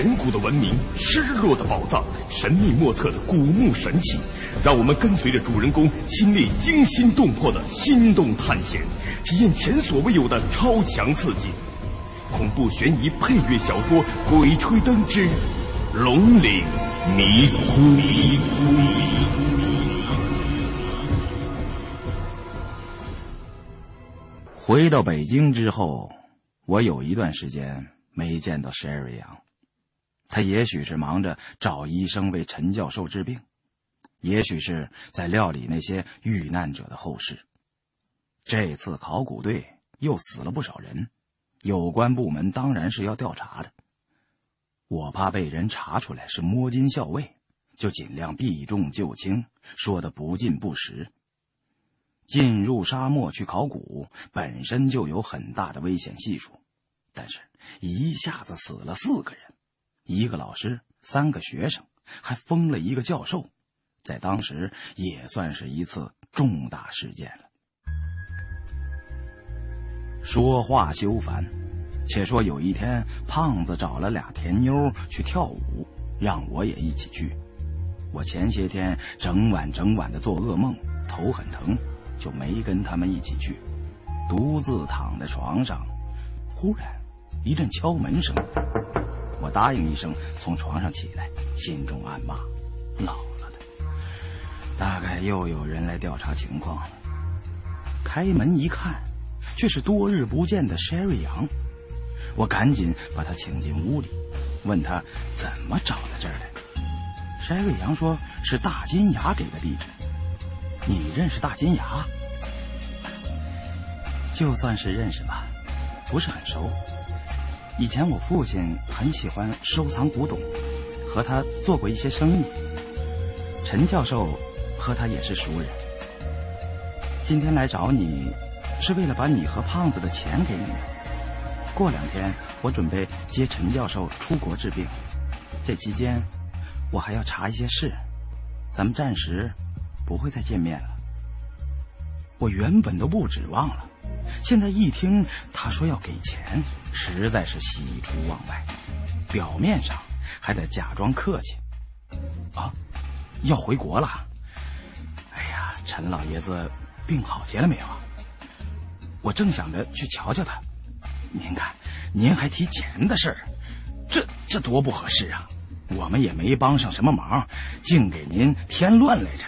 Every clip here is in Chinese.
远古的文明、失落的宝藏、神秘莫测的古墓神器，让我们跟随着主人公亲历惊心动魄的心动探险，体验前所未有的超强刺激。恐怖悬疑配乐小说《鬼吹灯之龙岭迷窟》。回到北京之后，我有一段时间没见到 Sherry 杨。他也许是忙着找医生为陈教授治病，也许是在料理那些遇难者的后事。这次考古队又死了不少人，有关部门当然是要调查的。我怕被人查出来是摸金校尉，就尽量避重就轻，说的不尽不实。进入沙漠去考古本身就有很大的危险系数，但是一下子死了四个人。一个老师，三个学生，还封了一个教授，在当时也算是一次重大事件了。说话休烦，且说有一天，胖子找了俩甜妞去跳舞，让我也一起去。我前些天整晚整晚的做噩梦，头很疼，就没跟他们一起去，独自躺在床上。忽然，一阵敲门声。我答应一声，从床上起来，心中暗骂：“老了的，大概又有人来调查情况了。”开门一看，却是多日不见的 Sherry 杨。我赶紧把他请进屋里，问他怎么找到这儿的。Sherry 杨说是大金牙给的地址。你认识大金牙？就算是认识吧，不是很熟。以前我父亲很喜欢收藏古董，和他做过一些生意。陈教授和他也是熟人。今天来找你，是为了把你和胖子的钱给你们。过两天我准备接陈教授出国治病，这期间我还要查一些事，咱们暂时不会再见面了。我原本都不指望了。现在一听他说要给钱，实在是喜出望外。表面上还得假装客气。啊，要回国了？哎呀，陈老爷子病好些了没有？我正想着去瞧瞧他。您看，您还提钱的事儿，这这多不合适啊！我们也没帮上什么忙，净给您添乱来着。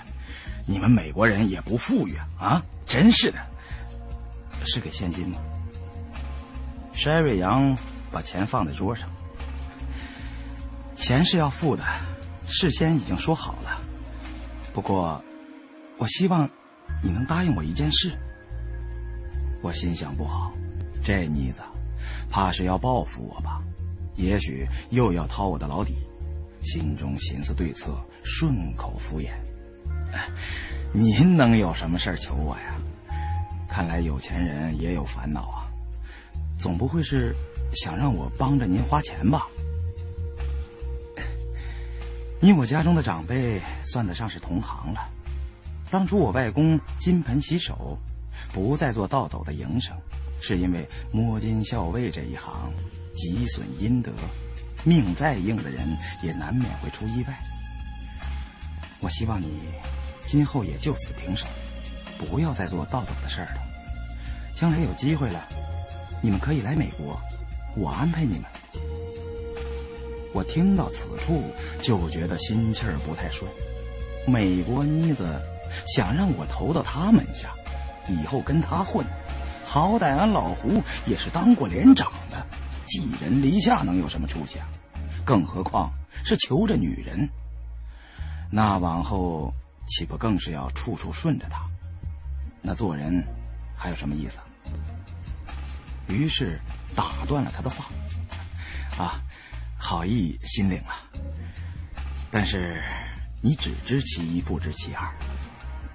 你们美国人也不富裕啊，真是的。是给现金吗？Sherry 杨把钱放在桌上，钱是要付的，事先已经说好了。不过，我希望你能答应我一件事。我心想不好，这妮子怕是要报复我吧？也许又要掏我的老底。心中寻思对策，顺口敷衍：“您能有什么事求我呀？”看来有钱人也有烦恼啊，总不会是想让我帮着您花钱吧？你我家中的长辈算得上是同行了。当初我外公金盆洗手，不再做倒斗的营生，是因为摸金校尉这一行极损阴德，命再硬的人也难免会出意外。我希望你今后也就此停手。不要再做倒斗的事儿了。将来有机会了，你们可以来美国，我安排你们。我听到此处就觉得心气儿不太顺。美国妮子想让我投到他门下，以后跟他混。好歹俺老胡也是当过连长的，寄人篱下能有什么出息啊？更何况是求着女人，那往后岂不更是要处处顺着他？那做人还有什么意思？于是打断了他的话。啊，好意心领了。但是你只知其一，不知其二。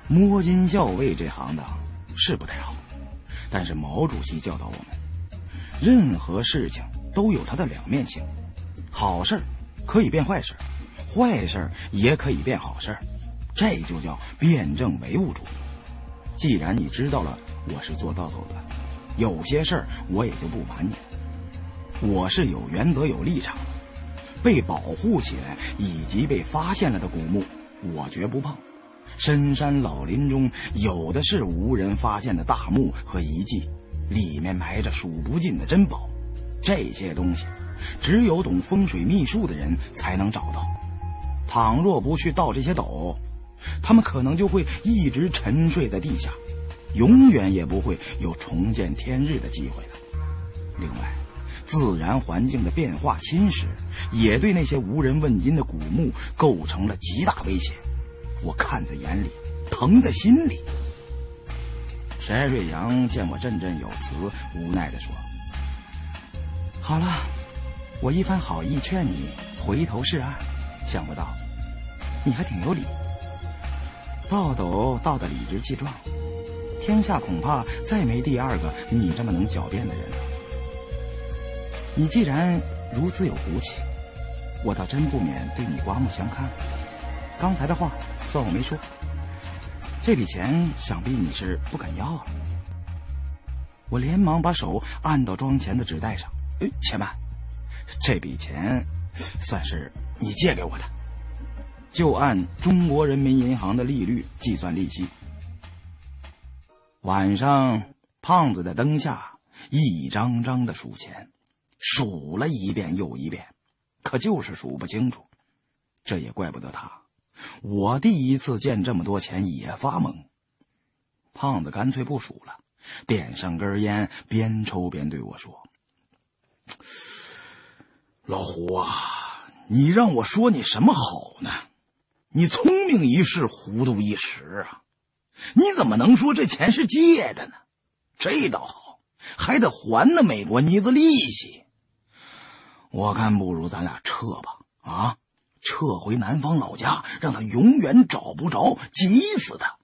摸金校尉这行当是不太好，但是毛主席教导我们，任何事情都有它的两面性，好事可以变坏事，坏事也可以变好事，这就叫辩证唯物主义。既然你知道了我是做道斗的，有些事儿我也就不瞒你。我是有原则、有立场的。被保护起来以及被发现了的古墓，我绝不碰。深山老林中有的是无人发现的大墓和遗迹，里面埋着数不尽的珍宝。这些东西，只有懂风水秘术的人才能找到。倘若不去盗这些斗，他们可能就会一直沉睡在地下，永远也不会有重见天日的机会了。另外，自然环境的变化侵蚀，也对那些无人问津的古墓构成了极大威胁。我看在眼里，疼在心里。翟瑞阳见我振振有词，无奈地说：“好了，我一番好意劝你回头是岸，想不到你还挺有理。倒斗倒得理直气壮，天下恐怕再没第二个你这么能狡辩的人了。你既然如此有骨气，我倒真不免对你刮目相看。刚才的话。”算我没说，这笔钱想必你是不肯要了。我连忙把手按到装钱的纸袋上。哎，且慢，这笔钱算是你借给我的，就按中国人民银行的利率计算利息。晚上，胖子在灯下一张张的数钱，数了一遍又一遍，可就是数不清楚。这也怪不得他。我第一次见这么多钱也发懵。胖子干脆不数了，点上根烟，边抽边对我说：“老胡啊，你让我说你什么好呢？你聪明一世，糊涂一时啊！你怎么能说这钱是借的呢？这倒好，还得还那美国妮子利息。我看不如咱俩撤吧，啊？”撤回南方老家，让他永远找不着，急死他！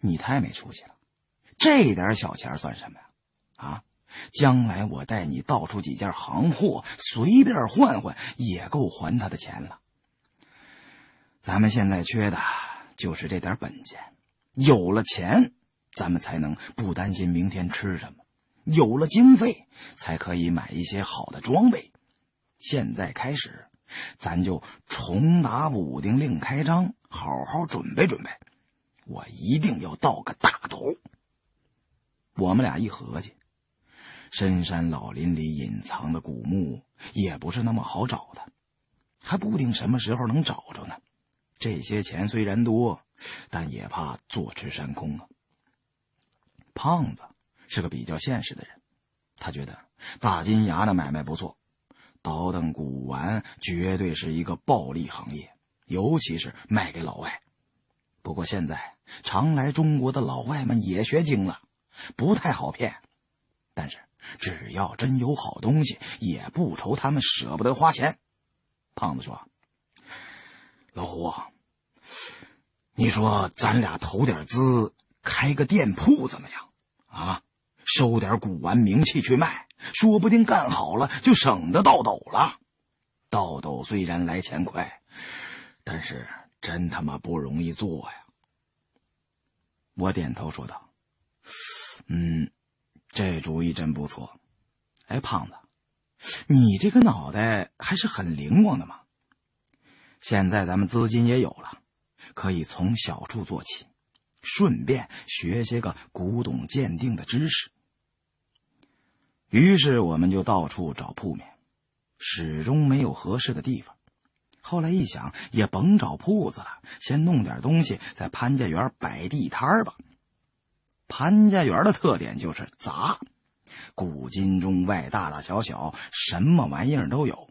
你太没出息了，这点小钱算什么呀？啊，将来我带你到处几件行货，随便换换，也够还他的钱了。咱们现在缺的就是这点本钱，有了钱，咱们才能不担心明天吃什么；有了经费，才可以买一些好的装备。现在开始。咱就重打武丁，另开张，好好准备准备。我一定要盗个大头。我们俩一合计，深山老林里隐藏的古墓也不是那么好找的，还不定什么时候能找着呢。这些钱虽然多，但也怕坐吃山空啊。胖子是个比较现实的人，他觉得大金牙的买卖不错。倒腾古玩绝对是一个暴利行业，尤其是卖给老外。不过现在常来中国的老外们也学精了，不太好骗。但是只要真有好东西，也不愁他们舍不得花钱。胖子说：“老胡，你说咱俩投点资，开个店铺怎么样？啊，收点古玩名器去卖。”说不定干好了就省得倒斗了。倒斗虽然来钱快，但是真他妈不容易做呀。我点头说道：“嗯，这主意真不错。哎，胖子，你这个脑袋还是很灵光的嘛。现在咱们资金也有了，可以从小处做起，顺便学些个古董鉴定的知识。”于是我们就到处找铺面，始终没有合适的地方。后来一想，也甭找铺子了，先弄点东西在潘家园摆地摊吧。潘家园的特点就是杂，古今中外大大小小什么玩意儿都有，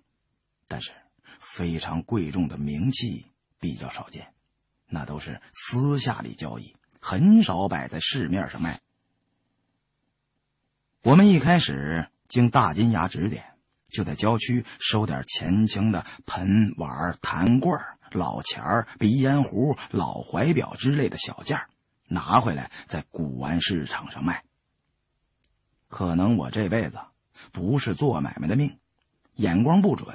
但是非常贵重的名器比较少见，那都是私下里交易，很少摆在市面上卖。我们一开始经大金牙指点，就在郊区收点前清的盆碗、坛罐、老钱儿、鼻烟壶、老怀表之类的小件拿回来在古玩市场上卖。可能我这辈子不是做买卖的命，眼光不准，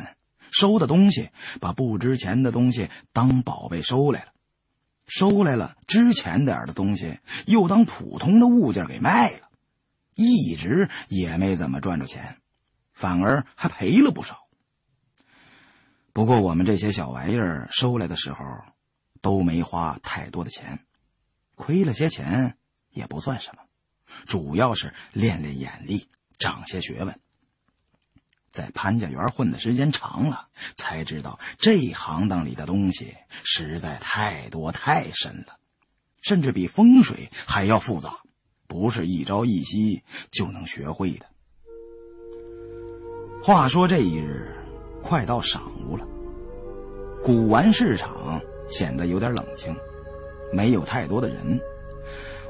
收的东西把不值钱的东西当宝贝收来了，收来了值钱点的东西又当普通的物件给卖了。一直也没怎么赚着钱，反而还赔了不少。不过我们这些小玩意儿收来的时候，都没花太多的钱，亏了些钱也不算什么，主要是练练眼力，长些学问。在潘家园混的时间长了，才知道这行当里的东西实在太多太深了，甚至比风水还要复杂，不是一朝一夕就能学会的。话说这一日，快到晌午了，古玩市场显得有点冷清，没有太多的人。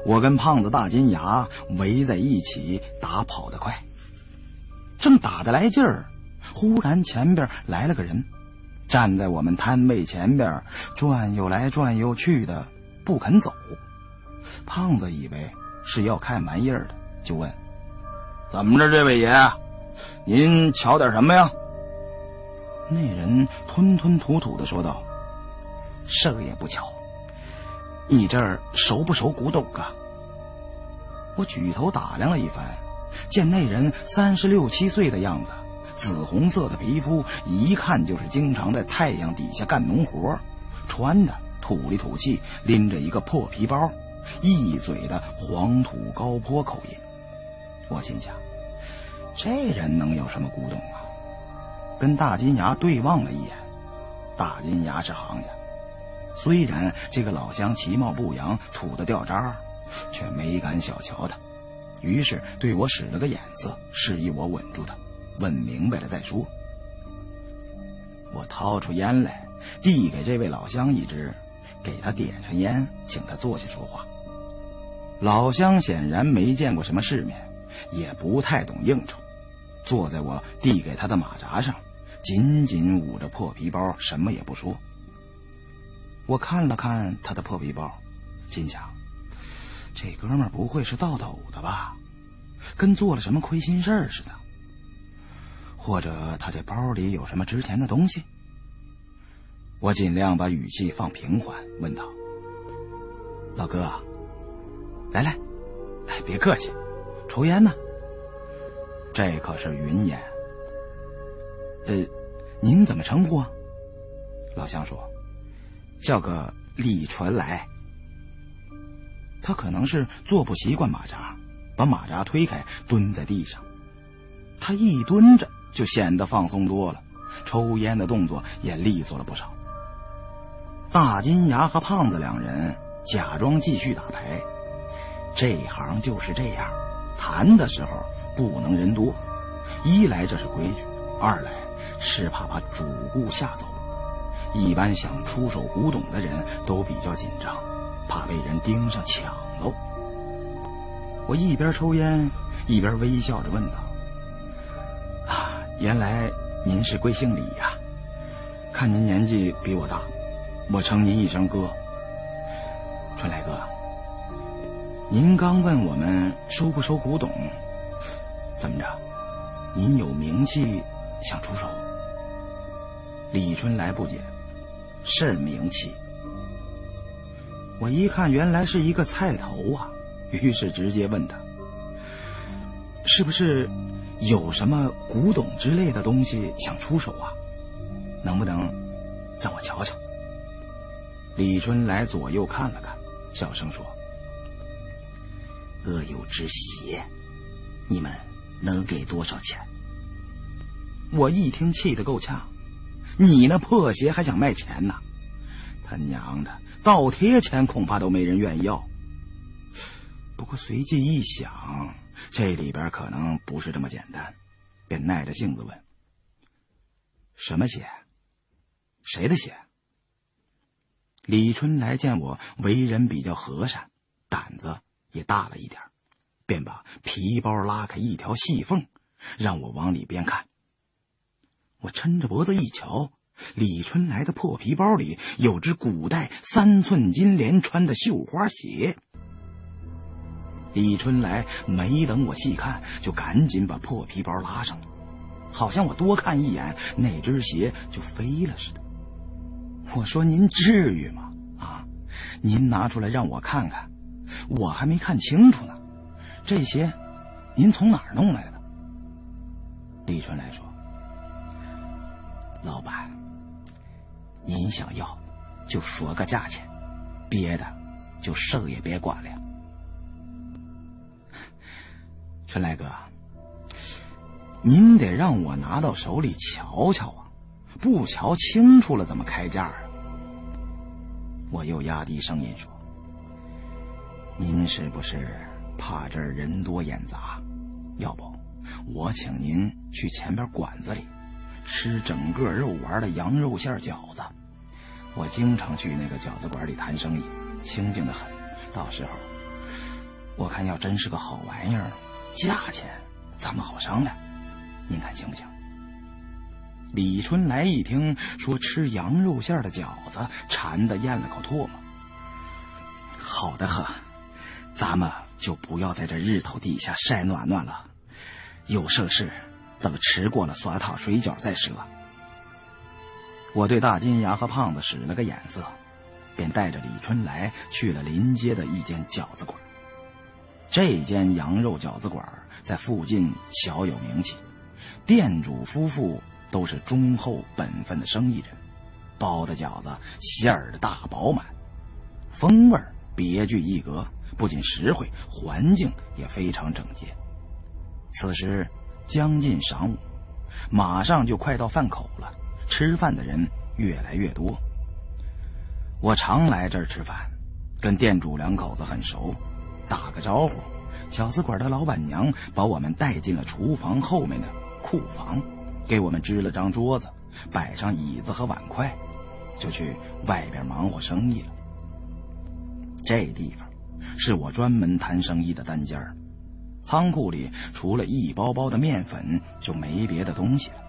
我跟胖子大金牙围在一起打跑得快。正打得来劲儿，忽然前边来了个人，站在我们摊位前边转悠来转悠去的，不肯走。胖子以为是要看玩意儿的，就问：“怎么着，这位爷，您瞧点什么呀？”那人吞吞吐吐的说道：“什也不瞧，你这儿熟不熟古董啊？”我举头打量了一番。见那人三十六七岁的样子，紫红色的皮肤，一看就是经常在太阳底下干农活，穿的土里土气，拎着一个破皮包，一嘴的黄土高坡口音。我心想，这人能有什么古董啊？跟大金牙对望了一眼，大金牙是行家，虽然这个老乡其貌不扬，土的掉渣，却没敢小瞧他。于是对我使了个眼色，示意我稳住他，问明白了再说。我掏出烟来，递给这位老乡一支，给他点上烟，请他坐下说话。老乡显然没见过什么世面，也不太懂应酬，坐在我递给他的马扎上，紧紧捂着破皮包，什么也不说。我看了看他的破皮包，心想。这哥们儿不会是倒斗的吧？跟做了什么亏心事儿似的。或者他这包里有什么值钱的东西？我尽量把语气放平缓，问道：“老哥，来来，哎，别客气，抽烟呢。这可是云烟。呃，您怎么称呼啊？”老乡说：“叫个李传来。”他可能是坐不习惯马扎，把马扎推开，蹲在地上。他一蹲着就显得放松多了，抽烟的动作也利索了不少。大金牙和胖子两人假装继续打牌，这行就是这样，谈的时候不能人多，一来这是规矩，二来是怕把主顾吓走。一般想出手古董的人都比较紧张。怕被人盯上抢喽！我一边抽烟，一边微笑着问道：“啊，原来您是贵姓李呀？看您年纪比我大，我称您一声哥。春来哥，您刚问我们收不收古董，怎么着？您有名气，想出手？”李春来不解：“甚名气？”我一看，原来是一个菜头啊，于是直接问他：“是不是有什么古董之类的东西想出手啊？能不能让我瞧瞧？”李春来左右看了看，小声说：“恶有只鞋，你们能给多少钱？”我一听，气得够呛：“你那破鞋还想卖钱呢？他娘的！”倒贴钱恐怕都没人愿意要。不过随即一想，这里边可能不是这么简单，便耐着性子问：“什么鞋？谁的鞋？”李春来见我为人比较和善，胆子也大了一点，便把皮包拉开一条细缝，让我往里边看。我抻着脖子一瞧。李春来的破皮包里有只古代三寸金莲穿的绣花鞋。李春来没等我细看，就赶紧把破皮包拉上了，好像我多看一眼那只鞋就飞了似的。我说：“您至于吗？啊，您拿出来让我看看，我还没看清楚呢。这鞋，您从哪儿弄来的？”李春来说：“老板。”您想要，就说个价钱，别的就手也别管了。春来哥，您得让我拿到手里瞧瞧啊，不瞧清楚了怎么开价啊？我又压低声音说：“您是不是怕这儿人多眼杂？要不，我请您去前边馆子里。”吃整个肉丸的羊肉馅饺子，我经常去那个饺子馆里谈生意，清静的很。到时候，我看要真是个好玩意儿，价钱咱们好商量。您看行不行？李春来一听说吃羊肉馅的饺子，馋的咽了口唾沫。好的呵，咱们就不要在这日头底下晒暖暖了，有盛事。等吃过了酸汤水饺再说。我对大金牙和胖子使了个眼色，便带着李春来去了临街的一间饺子馆。这间羊肉饺子馆在附近小有名气，店主夫妇都是忠厚本分的生意人，包的饺子馅儿大饱满，风味儿别具一格，不仅实惠，环境也非常整洁。此时。将近晌午，马上就快到饭口了。吃饭的人越来越多。我常来这儿吃饭，跟店主两口子很熟，打个招呼，饺子馆的老板娘把我们带进了厨房后面的库房，给我们支了张桌子，摆上椅子和碗筷，就去外边忙活生意了。这地方是我专门谈生意的单间儿。仓库里除了一包包的面粉，就没别的东西了。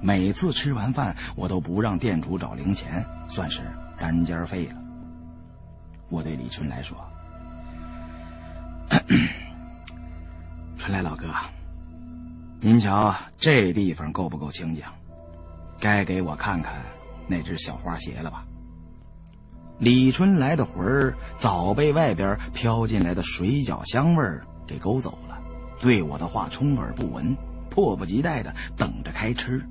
每次吃完饭，我都不让店主找零钱，算是单间费了。我对李春来说：“春来老哥，您瞧这地方够不够清静？该给我看看那只小花鞋了吧？”李春来的魂儿早被外边飘进来的水饺香味儿给勾走了。对我的话充耳不闻，迫不及待的等着开吃。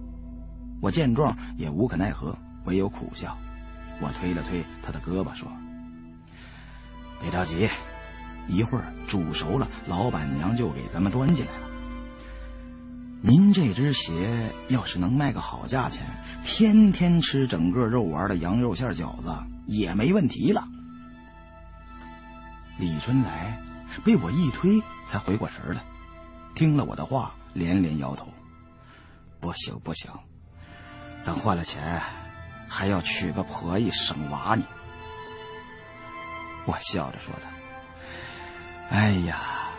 我见状也无可奈何，唯有苦笑。我推了推他的胳膊，说：“别着急，一会儿煮熟了，老板娘就给咱们端进来了。您这只鞋要是能卖个好价钱，天天吃整个肉丸的羊肉馅饺子也没问题了。”李春来被我一推，才回过神来。听了我的话，连连摇头：“不行不行，等换了钱，还要娶个婆姨生娃呢。”我笑着说的：“哎呀，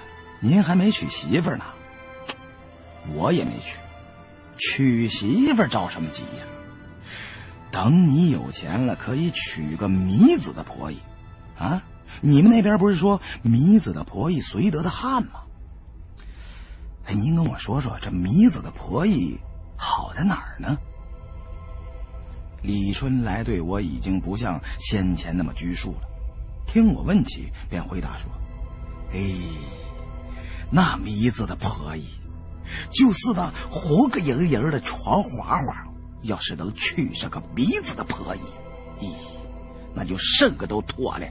您还没娶媳妇呢，我也没娶，娶媳妇着什么急呀？等你有钱了，可以娶个糜子的婆姨。啊，你们那边不是说糜子的婆姨绥德的汉吗？”哎，您跟我说说，这糜子的婆姨好在哪儿呢？李春来对我已经不像先前那么拘束了，听我问起，便回答说：“哎，那糜子的婆姨，就是那活个人人的床花花，要是能娶上个糜子的婆姨，咦，那就甚个都妥了。”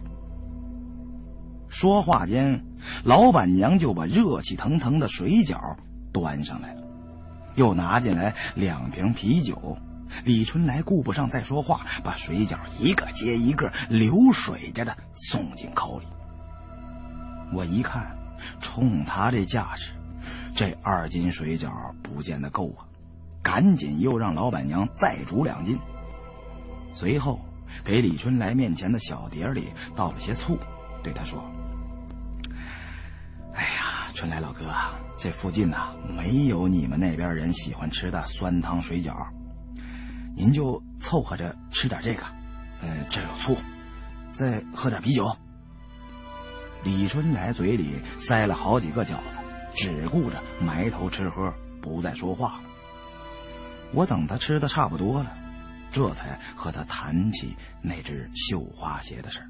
说话间，老板娘就把热气腾腾的水饺端上来了，又拿进来两瓶啤酒。李春来顾不上再说话，把水饺一个接一个流水着的送进口里。我一看，冲他这架势，这二斤水饺不见得够啊，赶紧又让老板娘再煮两斤。随后，给李春来面前的小碟里倒了些醋，对他说。哎呀春来老哥，这附近呐没有你们那边人喜欢吃的酸汤水饺，您就凑合着吃点这个。呃，这有醋，再喝点啤酒。李春来嘴里塞了好几个饺子，只顾着埋头吃喝，不再说话了。我等他吃的差不多了，这才和他谈起那只绣花鞋的事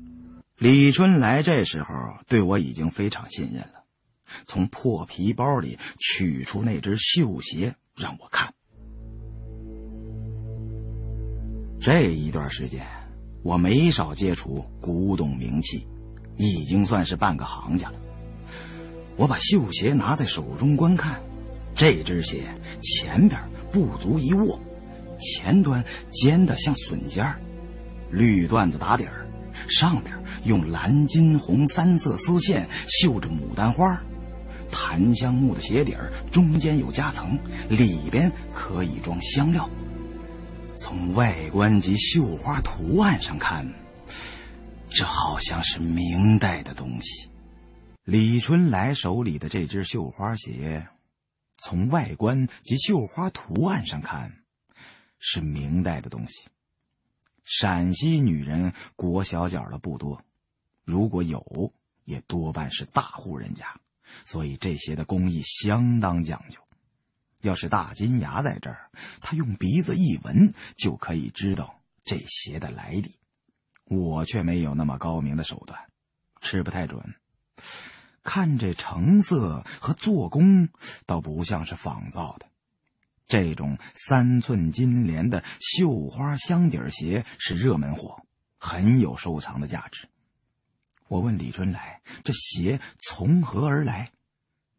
李春来这时候对我已经非常信任了。从破皮包里取出那只绣鞋，让我看。这一段时间，我没少接触古董名器，已经算是半个行家了。我把绣鞋拿在手中观看，这只鞋前边不足一握，前端尖的像笋尖儿，绿缎子打底儿，上边用蓝、金、红三色丝线绣着牡丹花。檀香木的鞋底儿中间有夹层，里边可以装香料。从外观及绣花图案上看，这好像是明代的东西。李春来手里的这只绣花鞋，从外观及绣花图案上看，是明代的东西。陕西女人裹小脚的不多，如果有，也多半是大户人家。所以这鞋的工艺相当讲究，要是大金牙在这儿，他用鼻子一闻就可以知道这鞋的来历。我却没有那么高明的手段，吃不太准。看这成色和做工，倒不像是仿造的。这种三寸金莲的绣花箱底鞋是热门货，很有收藏的价值。我问李春来：“这鞋从何而来？”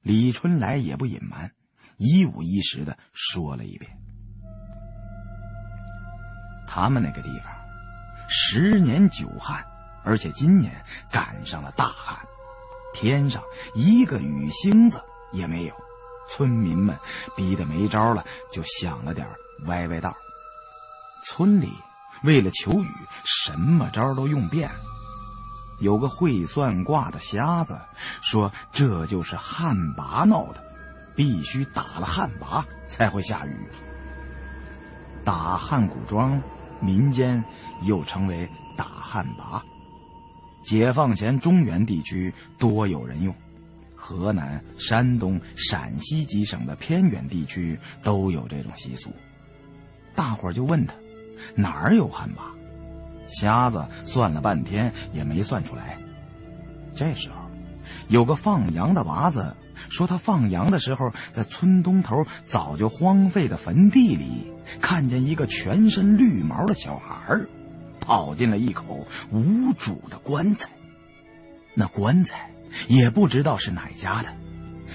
李春来也不隐瞒，一五一十的说了一遍。他们那个地方十年九旱，而且今年赶上了大旱，天上一个雨星子也没有。村民们逼得没招了，就想了点歪歪道。村里为了求雨，什么招都用遍。有个会算卦的瞎子说：“这就是旱魃闹的，必须打了旱魃才会下雨。”打汉古庄，民间又称为打旱魃。解放前，中原地区多有人用，河南、山东、陕西几省的偏远地区都有这种习俗。大伙儿就问他：“哪儿有旱魃？”瞎子算了半天也没算出来。这时候，有个放羊的娃子说，他放羊的时候，在村东头早就荒废的坟地里，看见一个全身绿毛的小孩跑进了一口无主的棺材。那棺材也不知道是哪家的，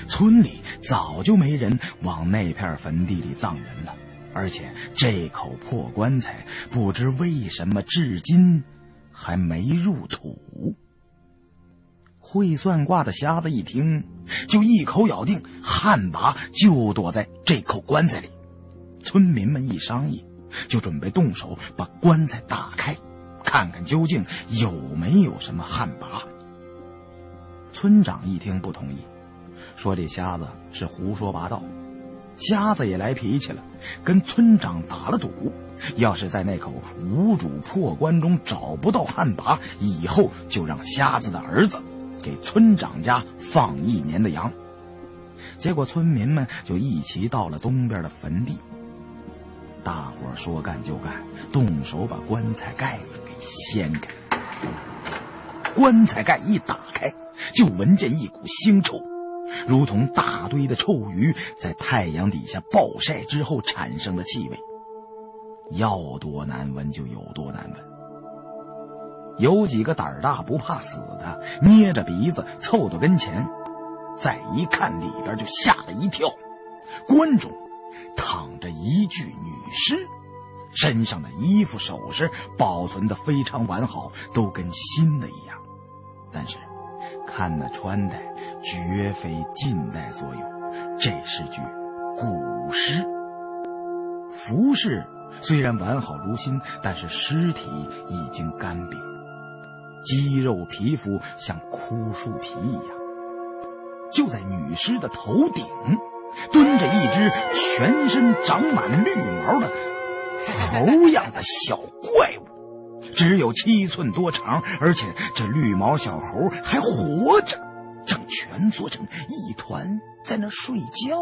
村里早就没人往那片坟地里葬人了。而且这口破棺材，不知为什么至今还没入土。会算卦的瞎子一听，就一口咬定旱魃就躲在这口棺材里。村民们一商议，就准备动手把棺材打开，看看究竟有没有什么旱魃。村长一听不同意，说这瞎子是胡说八道。瞎子也来脾气了，跟村长打了赌，要是在那口无主破棺中找不到旱魃，以后就让瞎子的儿子给村长家放一年的羊。结果村民们就一齐到了东边的坟地，大伙说干就干，动手把棺材盖子给掀开。棺材盖一打开，就闻见一股腥臭。如同大堆的臭鱼在太阳底下暴晒之后产生的气味，要多难闻就有多难闻。有几个胆儿大不怕死的，捏着鼻子凑到跟前，再一看里边就吓了一跳。棺中躺着一具女尸，身上的衣服首饰保存的非常完好，都跟新的一样，但是。看那穿戴，绝非近代所有，这是具古尸。服饰虽然完好如新，但是尸体已经干瘪，肌肉皮肤像枯树皮一样。就在女尸的头顶，蹲着一只全身长满绿毛的猴样的小怪物。只有七寸多长，而且这绿毛小猴还活着，正蜷缩成一团在那睡觉。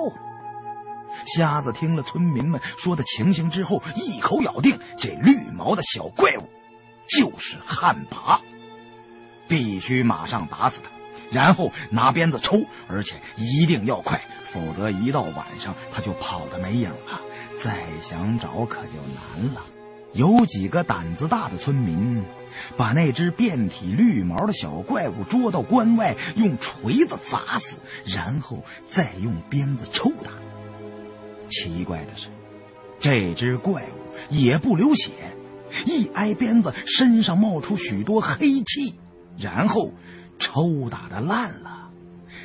瞎子听了村民们说的情形之后，一口咬定这绿毛的小怪物就是旱魃，必须马上打死他，然后拿鞭子抽，而且一定要快，否则一到晚上他就跑得没影了，再想找可就难了。有几个胆子大的村民，把那只遍体绿毛的小怪物捉到关外，用锤子砸死，然后再用鞭子抽打。奇怪的是，这只怪物也不流血，一挨鞭子，身上冒出许多黑气，然后抽打的烂了，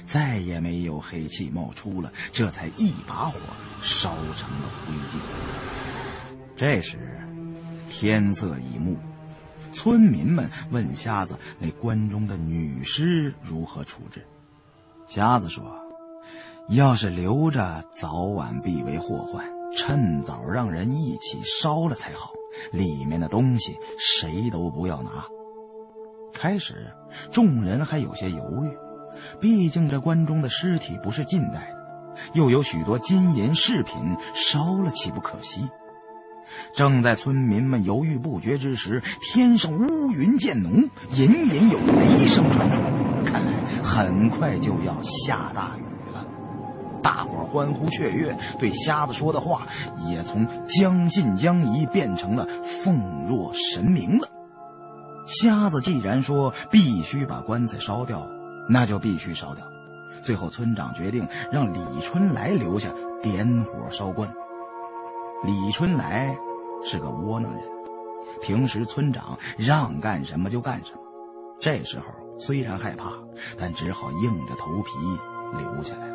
再也没有黑气冒出了，这才一把火烧成了灰烬。这时。天色已暮，村民们问瞎子：“那关中的女尸如何处置？”瞎子说：“要是留着，早晚必为祸患，趁早让人一起烧了才好。里面的东西谁都不要拿。”开始，众人还有些犹豫，毕竟这关中的尸体不是近代的，又有许多金银饰品，烧了岂不可惜？正在村民们犹豫不决之时，天上乌云渐浓，隐隐有雷声传出，看来很快就要下大雨了。大伙欢呼雀跃，对瞎子说的话也从将信将疑变成了奉若神明了。瞎子既然说必须把棺材烧掉，那就必须烧掉。最后，村长决定让李春来留下点火烧棺。李春来是个窝囊人，平时村长让干什么就干什么。这时候虽然害怕，但只好硬着头皮留下来。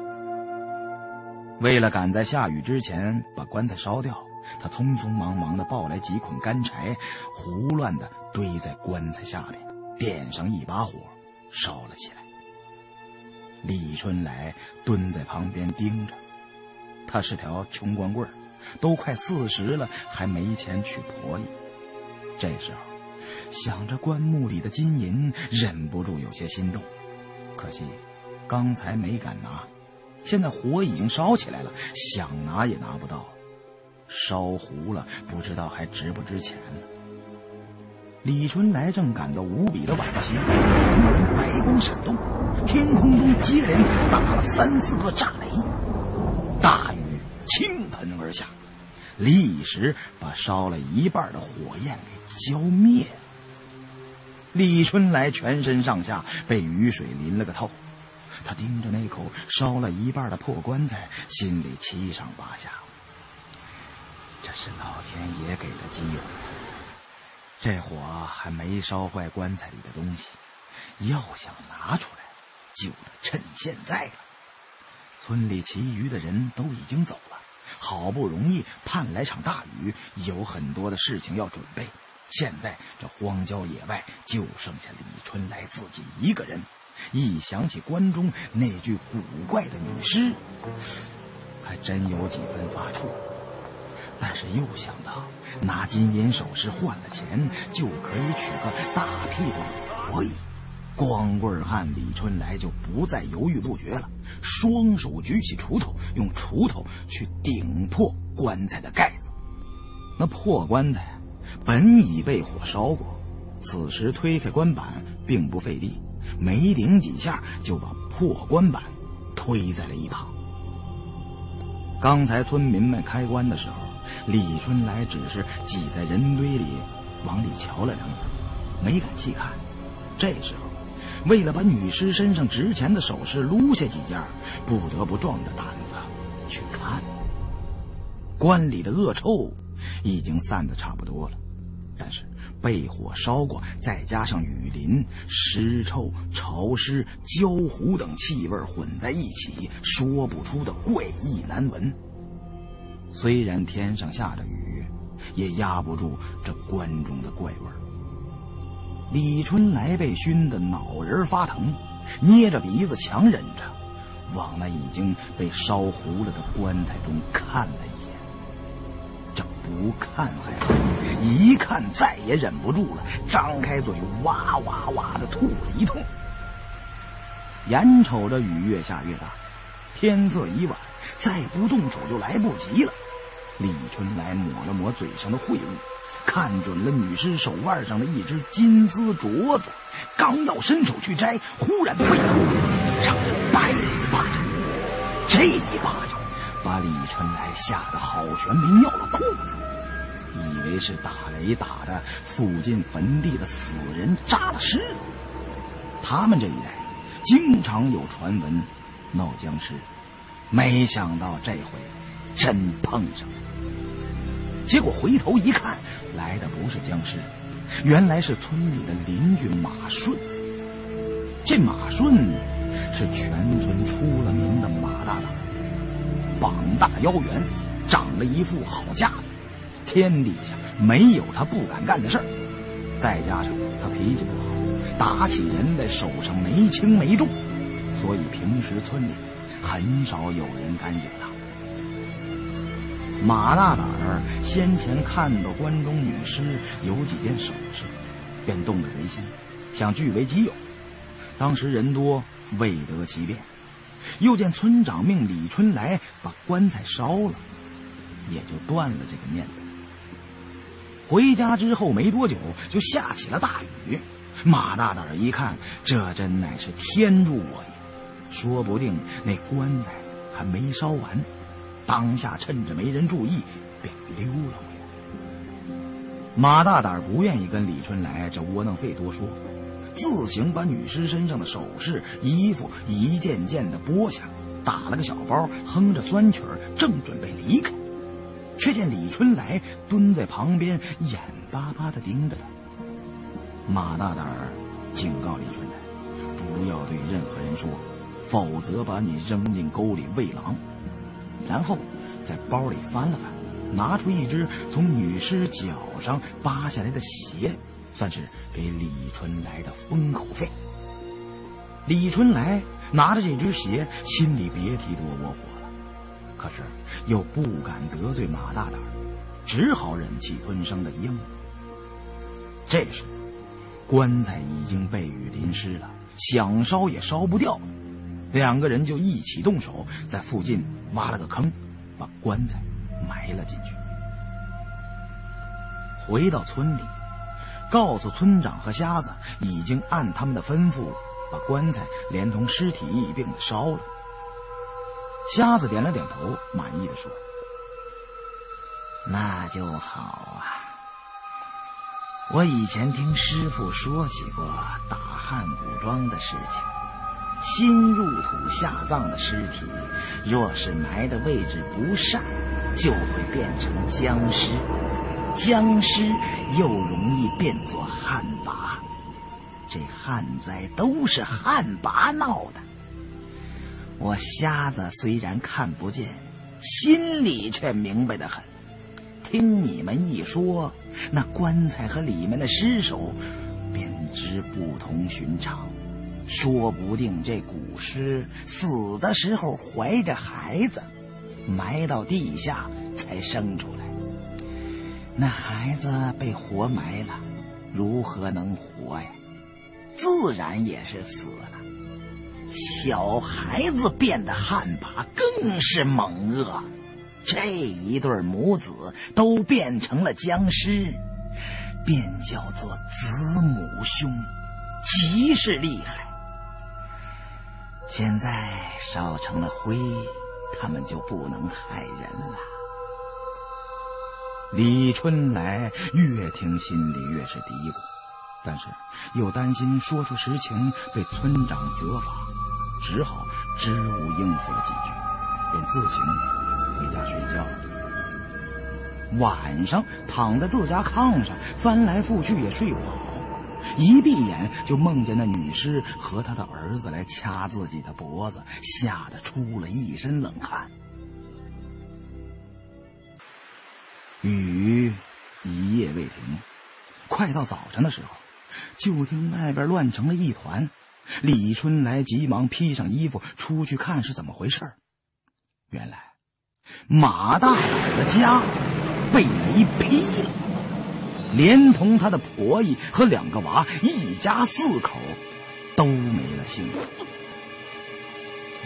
为了赶在下雨之前把棺材烧掉，他匆匆忙忙地抱来几捆干柴，胡乱地堆在棺材下边，点上一把火，烧了起来。李春来蹲在旁边盯着，他是条穷光棍。都快四十了，还没钱娶婆姨。这时候，想着棺木里的金银，忍不住有些心动。可惜，刚才没敢拿，现在火已经烧起来了，想拿也拿不到。烧糊了，不知道还值不值钱呢。李春来正感到无比的惋惜，忽然白光闪动，天空中接连打了三四个炸雷，大雨。倾盆而下，立时把烧了一半的火焰给浇灭。李春来全身上下被雨水淋了个透，他盯着那口烧了一半的破棺材，心里七上八下。这是老天爷给的机会，这火还没烧坏棺材里的东西，要想拿出来，就得趁现在了。村里其余的人都已经走了。好不容易盼来场大雨，有很多的事情要准备。现在这荒郊野外就剩下李春来自己一个人。一想起关中那具古怪的女尸，还真有几分发怵。但是又想到拿金银首饰换了钱，就可以娶个大屁股的婆姨。光棍汉李春来就不再犹豫不决了，双手举起锄头，用锄头去顶破棺材的盖子。那破棺材本已被火烧过，此时推开棺板并不费力，没顶几下就把破棺板推在了一旁。刚才村民们开棺的时候，李春来只是挤在人堆里往里瞧了两眼，没敢细看。这时候。为了把女尸身上值钱的首饰撸下几件，不得不壮着胆子去看。棺里的恶臭已经散得差不多了，但是被火烧过，再加上雨淋、尸臭、潮湿、焦糊等气味混在一起，说不出的怪异难闻。虽然天上下着雨，也压不住这棺中的怪味儿。李春来被熏得脑仁发疼，捏着鼻子强忍着，往那已经被烧糊了的棺材中看了一眼。这不看还好，一看再也忍不住了，张开嘴哇哇哇的吐了一通。眼瞅着雨越下越大，天色已晚，再不动手就来不及了。李春来抹了抹嘴上的秽物。看准了女尸手腕上的一只金丝镯子，刚要伸手去摘，忽然背后让人掰了一巴掌。这一巴掌把李春来吓得好悬，没尿了裤子。以为是打雷打的附近坟地的死人炸了尸。他们这一代经常有传闻闹僵尸，没想到这回真碰上了。结果回头一看，来的不是僵尸，原来是村里的邻居马顺。这马顺是全村出了名的马大胆，膀大腰圆，长了一副好架子，天底下没有他不敢干的事儿。再加上他脾气不好，打起人来手上没轻没重，所以平时村里很少有人敢惹他。马大胆儿先前看到关中女尸有几件首饰，便动了贼心，想据为己有。当时人多，未得其便，又见村长命李春来把棺材烧了，也就断了这个念头。回家之后没多久，就下起了大雨。马大胆儿一看，这真乃是天助我也！说不定那棺材还没烧完。当下趁着没人注意，便溜了回来。马大胆不愿意跟李春来这窝囊废多说，自行把女尸身上的首饰、衣服一件件的剥下，打了个小包，哼着酸曲儿，正准备离开，却见李春来蹲在旁边，眼巴巴的盯着他。马大胆警告李春来，不要对任何人说，否则把你扔进沟里喂狼。然后，在包里翻了翻，拿出一只从女尸脚上扒下来的鞋，算是给李春来的封口费。李春来拿着这只鞋，心里别提多窝火了，可是又不敢得罪马大胆，只好忍气吞声的应。这时，棺材已经被雨淋湿了，想烧也烧不掉。两个人就一起动手，在附近挖了个坑，把棺材埋了进去。回到村里，告诉村长和瞎子，已经按他们的吩咐，把棺材连同尸体一并的烧了。瞎子点了点头，满意的说：“那就好啊。我以前听师傅说起过打汉古庄的事情。”新入土下葬的尸体，若是埋的位置不善，就会变成僵尸。僵尸又容易变作旱魃，这旱灾都是旱魃闹的。我瞎子虽然看不见，心里却明白的很。听你们一说，那棺材和里面的尸首，便知不同寻常。说不定这古尸死的时候怀着孩子，埋到地下才生出来。那孩子被活埋了，如何能活呀？自然也是死了。小孩子变的旱魃更是猛恶，这一对母子都变成了僵尸，便叫做子母兄，极是厉害。现在烧成了灰，他们就不能害人了。李春来越听心里越是嘀咕，但是又担心说出实情被村长责罚，只好支吾应付了几句，便自行回家睡觉了。晚上躺在自家炕上，翻来覆去也睡不好。一闭眼就梦见那女尸和他的儿子来掐自己的脖子，吓得出了一身冷汗。雨一夜未停，快到早晨的时候，就听外边乱成了一团。李春来急忙披上衣服出去看是怎么回事原来马大胆的家被雷劈了。连同他的婆姨和两个娃，一家四口都没了性命。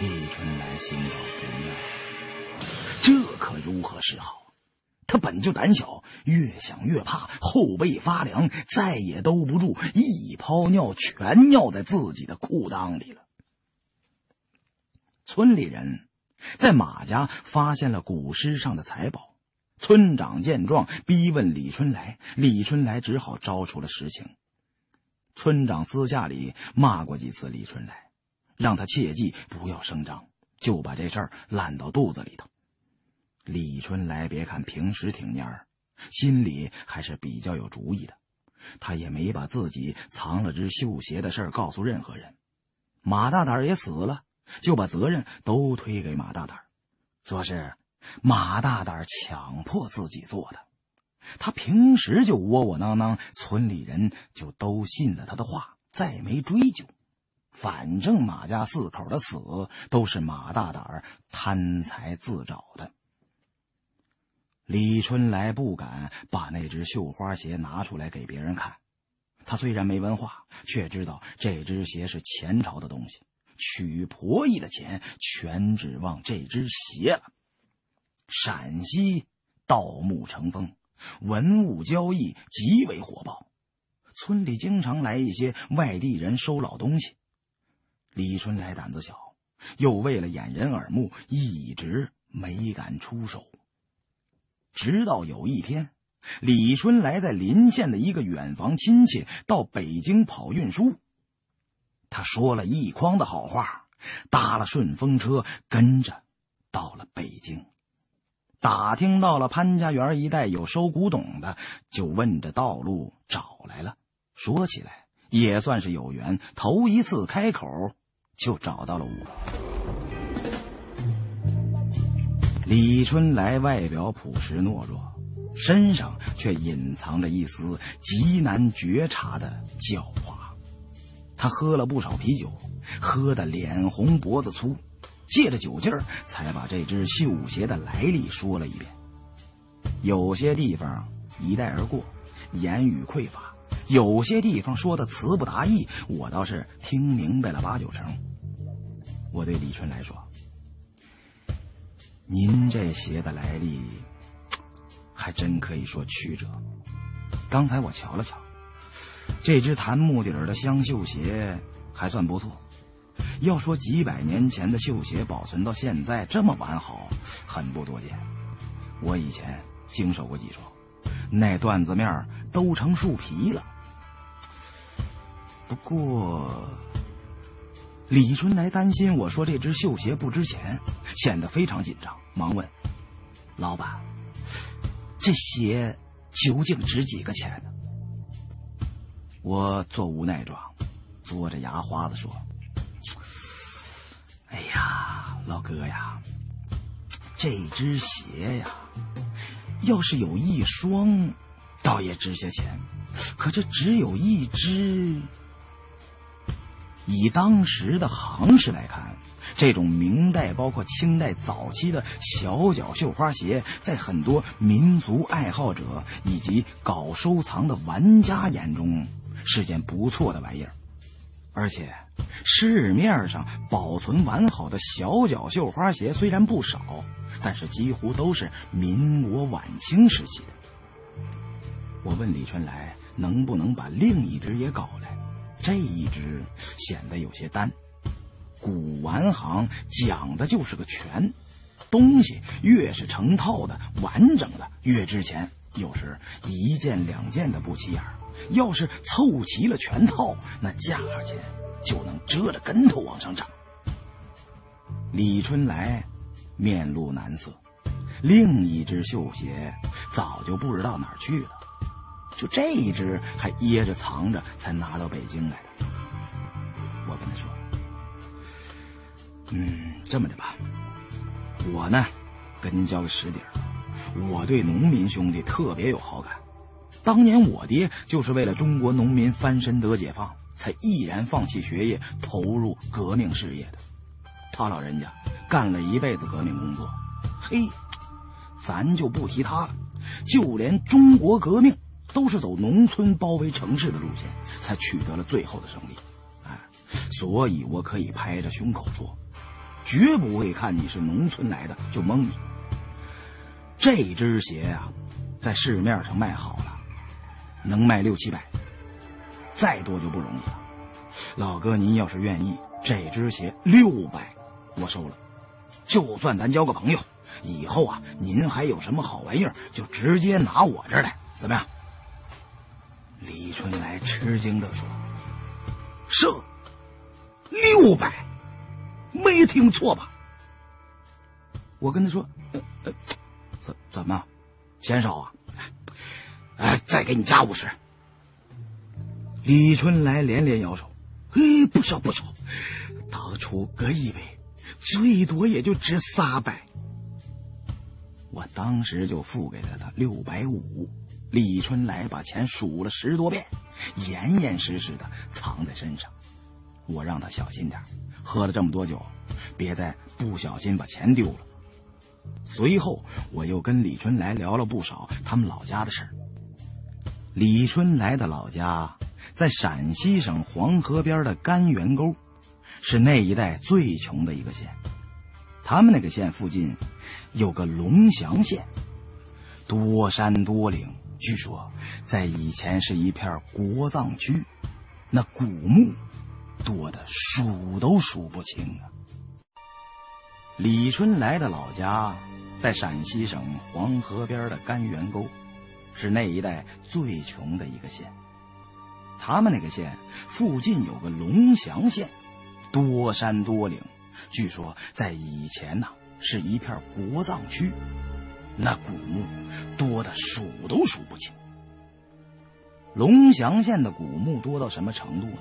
李春来心道不妙，这可如何是好？他本就胆小，越想越怕，后背发凉，再也兜不住，一泡尿全尿在自己的裤裆里了。村里人在马家发现了古尸上的财宝。村长见状，逼问李春来，李春来只好招出了实情。村长私下里骂过几次李春来，让他切记不要声张，就把这事儿烂到肚子里头。李春来别看平时挺蔫儿，心里还是比较有主意的。他也没把自己藏了只绣鞋的事告诉任何人。马大胆也死了，就把责任都推给马大胆，说是马大胆强迫自己做的。他平时就窝窝囊囊，村里人就都信了他的话，再没追究。反正马家四口的死都是马大胆贪财自找的。李春来不敢把那只绣花鞋拿出来给别人看。他虽然没文化，却知道这只鞋是前朝的东西，娶婆姨的钱全指望这只鞋了。陕西盗墓成风，文物交易极为火爆，村里经常来一些外地人收老东西。李春来胆子小，又为了掩人耳目，一直没敢出手。直到有一天，李春来在临县的一个远房亲戚到北京跑运输，他说了一筐的好话，搭了顺风车，跟着到了北京，打听到了潘家园一带有收古董的，就问着道路找来了。说起来也算是有缘，头一次开口就找到了我。李春来外表朴实懦弱，身上却隐藏着一丝极难觉察的狡猾。他喝了不少啤酒，喝得脸红脖子粗，借着酒劲儿才把这只绣鞋的来历说了一遍。有些地方一带而过，言语匮乏；有些地方说的词不达意，我倒是听明白了八九成。我对李春来说。您这鞋的来历，还真可以说曲折。刚才我瞧了瞧，这只檀木底儿的香绣鞋还算不错。要说几百年前的绣鞋保存到现在这么完好，很不多见。我以前经手过几双，那缎子面都成树皮了。不过。李春来担心我说这只绣鞋不值钱，显得非常紧张，忙问：“老板，这鞋究竟值几个钱呢？”我做无奈状，嘬着牙花子说：“哎呀，老哥呀，这只鞋呀，要是有一双，倒也值些钱，可这只有一只。”以当时的行市来看，这种明代包括清代早期的小脚绣花鞋，在很多民族爱好者以及搞收藏的玩家眼中是件不错的玩意儿。而且，市面上保存完好的小脚绣花鞋虽然不少，但是几乎都是民国晚清时期的。我问李春来能不能把另一只也搞来。这一只显得有些单，古玩行讲的就是个全，东西越是成套的、完整的越值钱。有时一件两件的不起眼要是凑齐了全套，那价钱就能折着跟头往上涨。李春来面露难色，另一只绣鞋早就不知道哪儿去了。就这一只还掖着藏着，才拿到北京来的。我跟他说：“嗯，这么着吧，我呢，跟您交个实底儿，我对农民兄弟特别有好感。当年我爹就是为了中国农民翻身得解放，才毅然放弃学业，投入革命事业的。他老人家干了一辈子革命工作，嘿，咱就不提他了，就连中国革命。”都是走农村包围城市的路线，才取得了最后的胜利。哎，所以我可以拍着胸口说，绝不会看你是农村来的就蒙你。这只鞋呀，在市面上卖好了，能卖六七百，再多就不容易了。老哥，您要是愿意，这只鞋六百，我收了。就算咱交个朋友，以后啊，您还有什么好玩意儿，就直接拿我这儿来，怎么样？”李春来吃惊的说：“是六百，没听错吧？”我跟他说：“，怎怎么，嫌少啊？哎，再给你加五十。”李春来连连摇手：“哎，不少不少，当初哥以为最多也就值三百。”我当时就付给了他六百五。李春来把钱数了十多遍，严严实实的藏在身上。我让他小心点，喝了这么多酒，别再不小心把钱丢了。随后，我又跟李春来聊了不少他们老家的事儿。李春来的老家在陕西省黄河边的甘源沟，是那一带最穷的一个县。他们那个县附近有个龙翔县，多山多岭。据说，在以前是一片国葬区，那古墓多的数都数不清啊。李春来的老家在陕西省黄河边的甘源沟，是那一带最穷的一个县。他们那个县附近有个龙翔县，多山多岭，据说在以前呢是一片国葬区。那古墓多的数都数不清。龙翔县的古墓多到什么程度呢？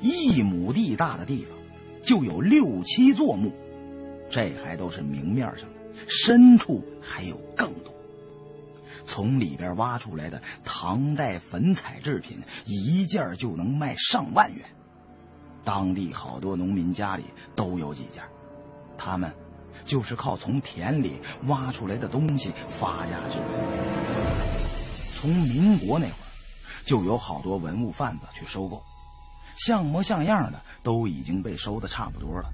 一亩地大的地方就有六七座墓，这还都是明面上的，深处还有更多。从里边挖出来的唐代粉彩制品，一件就能卖上万元。当地好多农民家里都有几件，他们。就是靠从田里挖出来的东西发家致富。从民国那会儿，就有好多文物贩子去收购，像模像样的都已经被收的差不多了。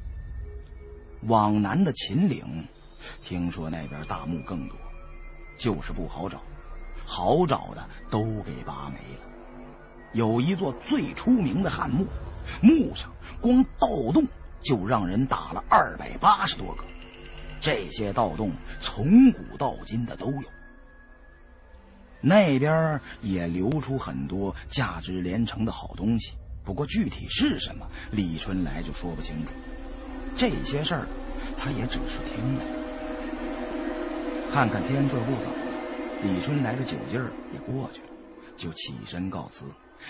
往南的秦岭，听说那边大墓更多，就是不好找，好找的都给拔没了。有一座最出名的汉墓，墓上光盗洞就让人打了二百八十多个。这些盗洞从古到今的都有，那边也流出很多价值连城的好东西，不过具体是什么，李春来就说不清楚。这些事儿，他也只是听了。看看天色不早，李春来的酒劲儿也过去了，就起身告辞。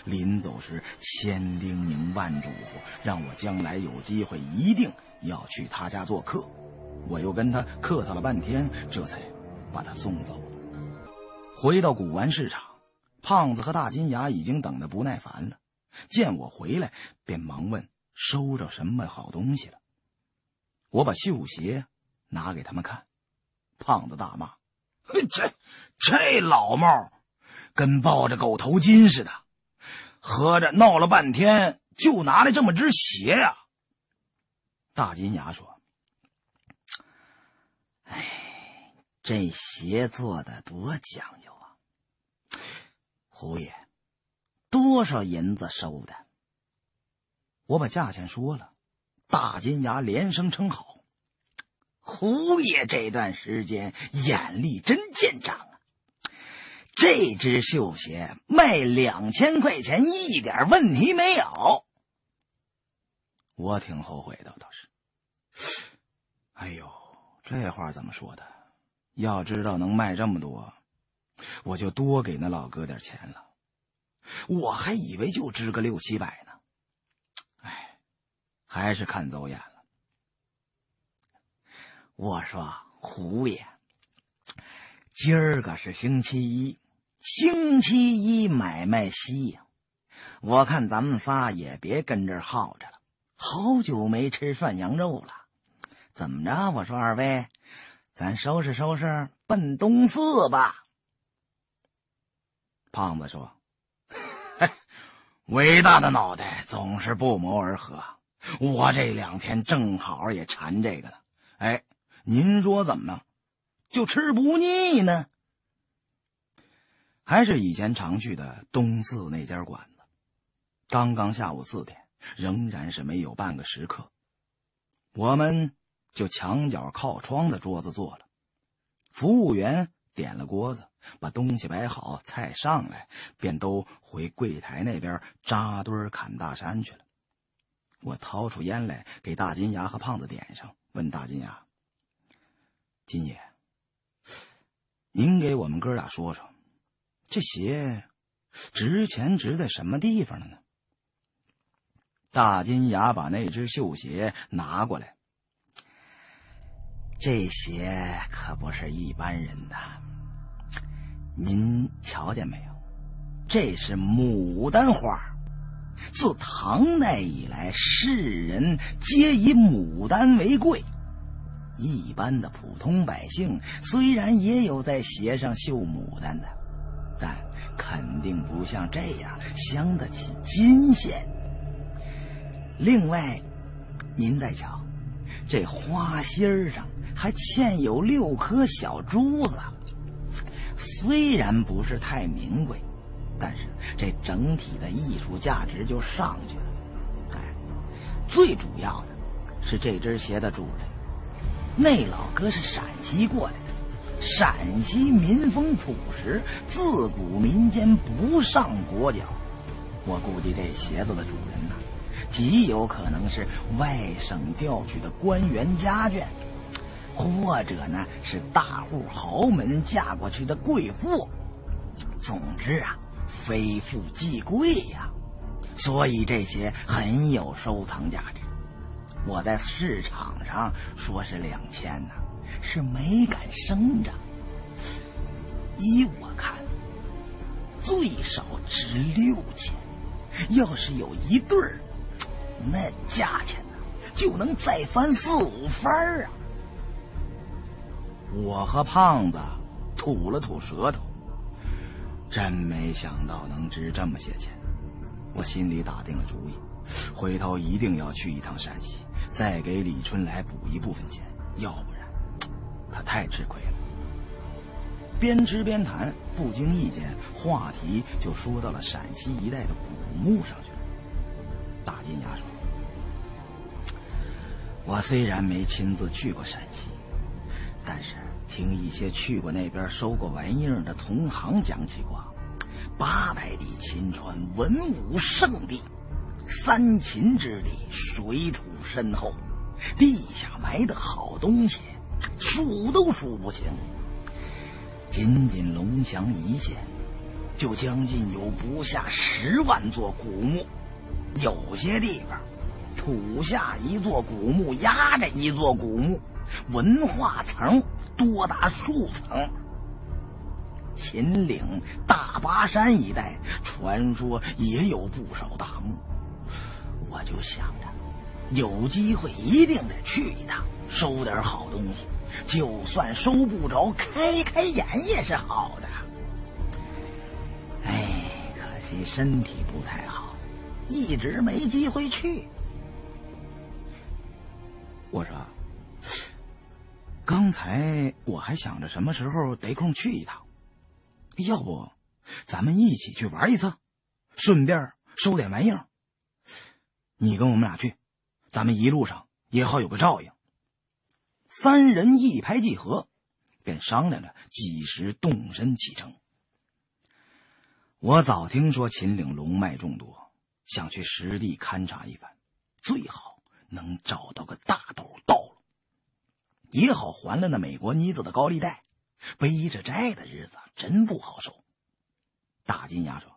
临走时，千叮咛万嘱咐，让我将来有机会一定要去他家做客。我又跟他客套了半天，这才把他送走。回到古玩市场，胖子和大金牙已经等得不耐烦了，见我回来，便忙问收着什么好东西了。我把绣鞋拿给他们看，胖子大骂：“这这老帽，跟抱着狗头金似的，合着闹了半天就拿来这么只鞋呀！”大金牙说。哎，这鞋做的多讲究啊！胡爷，多少银子收的？我把价钱说了，大金牙连声称好。胡爷这段时间眼力真见长啊！这只绣鞋卖两千块钱，一点问题没有。我挺后悔的，倒是。哎呦！这话怎么说的？要知道能卖这么多，我就多给那老哥点钱了。我还以为就值个六七百呢。哎，还是看走眼了。我说胡爷，今儿个是星期一，星期一买卖稀呀。我看咱们仨也别跟这儿耗着了，好久没吃涮羊肉了。怎么着？我说二位，咱收拾收拾，奔东四吧。胖子说：“伟大的脑袋总是不谋而合。我这两天正好也馋这个呢。哎，您说怎么就吃不腻呢？还是以前常去的东四那家馆子。刚刚下午四点，仍然是没有半个食客。我们。”就墙角靠窗的桌子坐了。服务员点了锅子，把东西摆好，菜上来，便都回柜台那边扎堆砍大山去了。我掏出烟来，给大金牙和胖子点上，问大金牙：“金爷，您给我们哥俩说说，这鞋值钱值在什么地方了呢？”大金牙把那只绣鞋拿过来，这鞋可不是一般人的。您瞧见没有？这是牡丹花。自唐代以来，世人皆以牡丹为贵。一般的普通百姓虽然也有在鞋上绣牡丹的，但肯定不像这样镶得起金线。另外，您再瞧，这花心上还嵌有六颗小珠子，虽然不是太名贵。但是这整体的艺术价值就上去了。哎，最主要的是这只鞋的主人，那老哥是陕西过来的，陕西民风朴实，自古民间不上裹脚。我估计这鞋子的主人呐，极有可能是外省调取的官员家眷，或者呢是大户豪门嫁过去的贵妇。总之啊。非富即贵呀，所以这些很有收藏价值。我在市场上说是两千呢，是没敢声张。依我看，最少值六千。要是有一对儿，那价钱呢就能再翻四五番啊！我和胖子吐了吐舌头。真没想到能值这么些钱，我心里打定了主意，回头一定要去一趟陕西，再给李春来补一部分钱，要不然他太吃亏了。边吃边谈，不经意间话题就说到了陕西一带的古墓上去了。大金牙说：“我虽然没亲自去过陕西，但是……”听一些去过那边收过玩意儿的同行讲起过，八百里秦川文武圣地，三秦之地，水土深厚，地下埋的好东西，数都数不清。仅仅龙翔一线，就将近有不下十万座古墓，有些地方，土下一座古墓压着一座古墓。文化层多达数层。秦岭、大巴山一带，传说也有不少大墓。我就想着，有机会一定得去一趟，收点好东西。就算收不着，开开眼也是好的。哎，可惜身体不太好，一直没机会去。我说。刚才我还想着什么时候得空去一趟，要不咱们一起去玩一次，顺便收点玩意儿。你跟我们俩去，咱们一路上也好有个照应。三人一拍即合，便商量着几时动身启程。我早听说秦岭龙脉众多，想去实地勘察一番，最好能找到个大斗道路。也好还了那美国妮子的高利贷，背着债的日子真不好受。大金牙说：“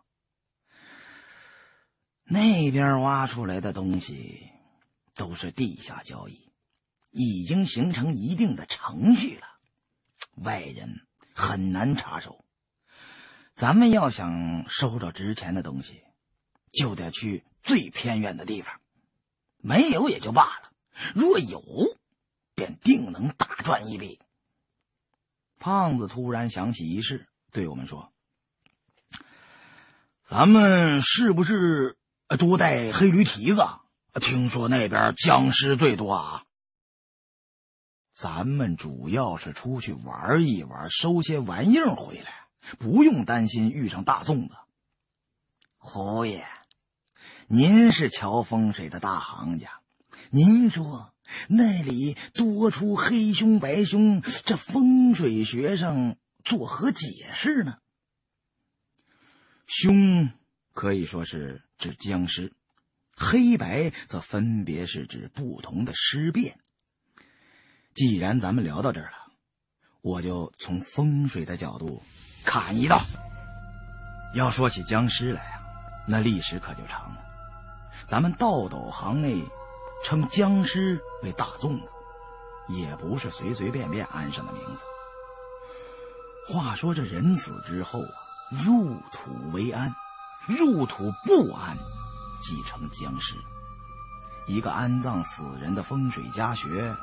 那边挖出来的东西都是地下交易，已经形成一定的程序了，外人很难插手。咱们要想收着值钱的东西，就得去最偏远的地方。没有也就罢了，若有……”便定能大赚一笔。胖子突然想起一事，对我们说：“咱们是不是多带黑驴蹄子？听说那边僵尸最多啊。咱们主要是出去玩一玩，收些玩意儿回来，不用担心遇上大粽子。”胡爷，您是瞧风水的大行家，您说。那里多出黑凶白凶，这风水学上作何解释呢？凶可以说是指僵尸，黑白则分别是指不同的尸变。既然咱们聊到这儿了，我就从风水的角度砍一刀。要说起僵尸来啊，那历史可就长了。咱们道斗行内称僵尸为大粽子，也不是随随便便安上的名字。话说这人死之后啊，入土为安，入土不安，即成僵尸。一个安葬死人的风水家学，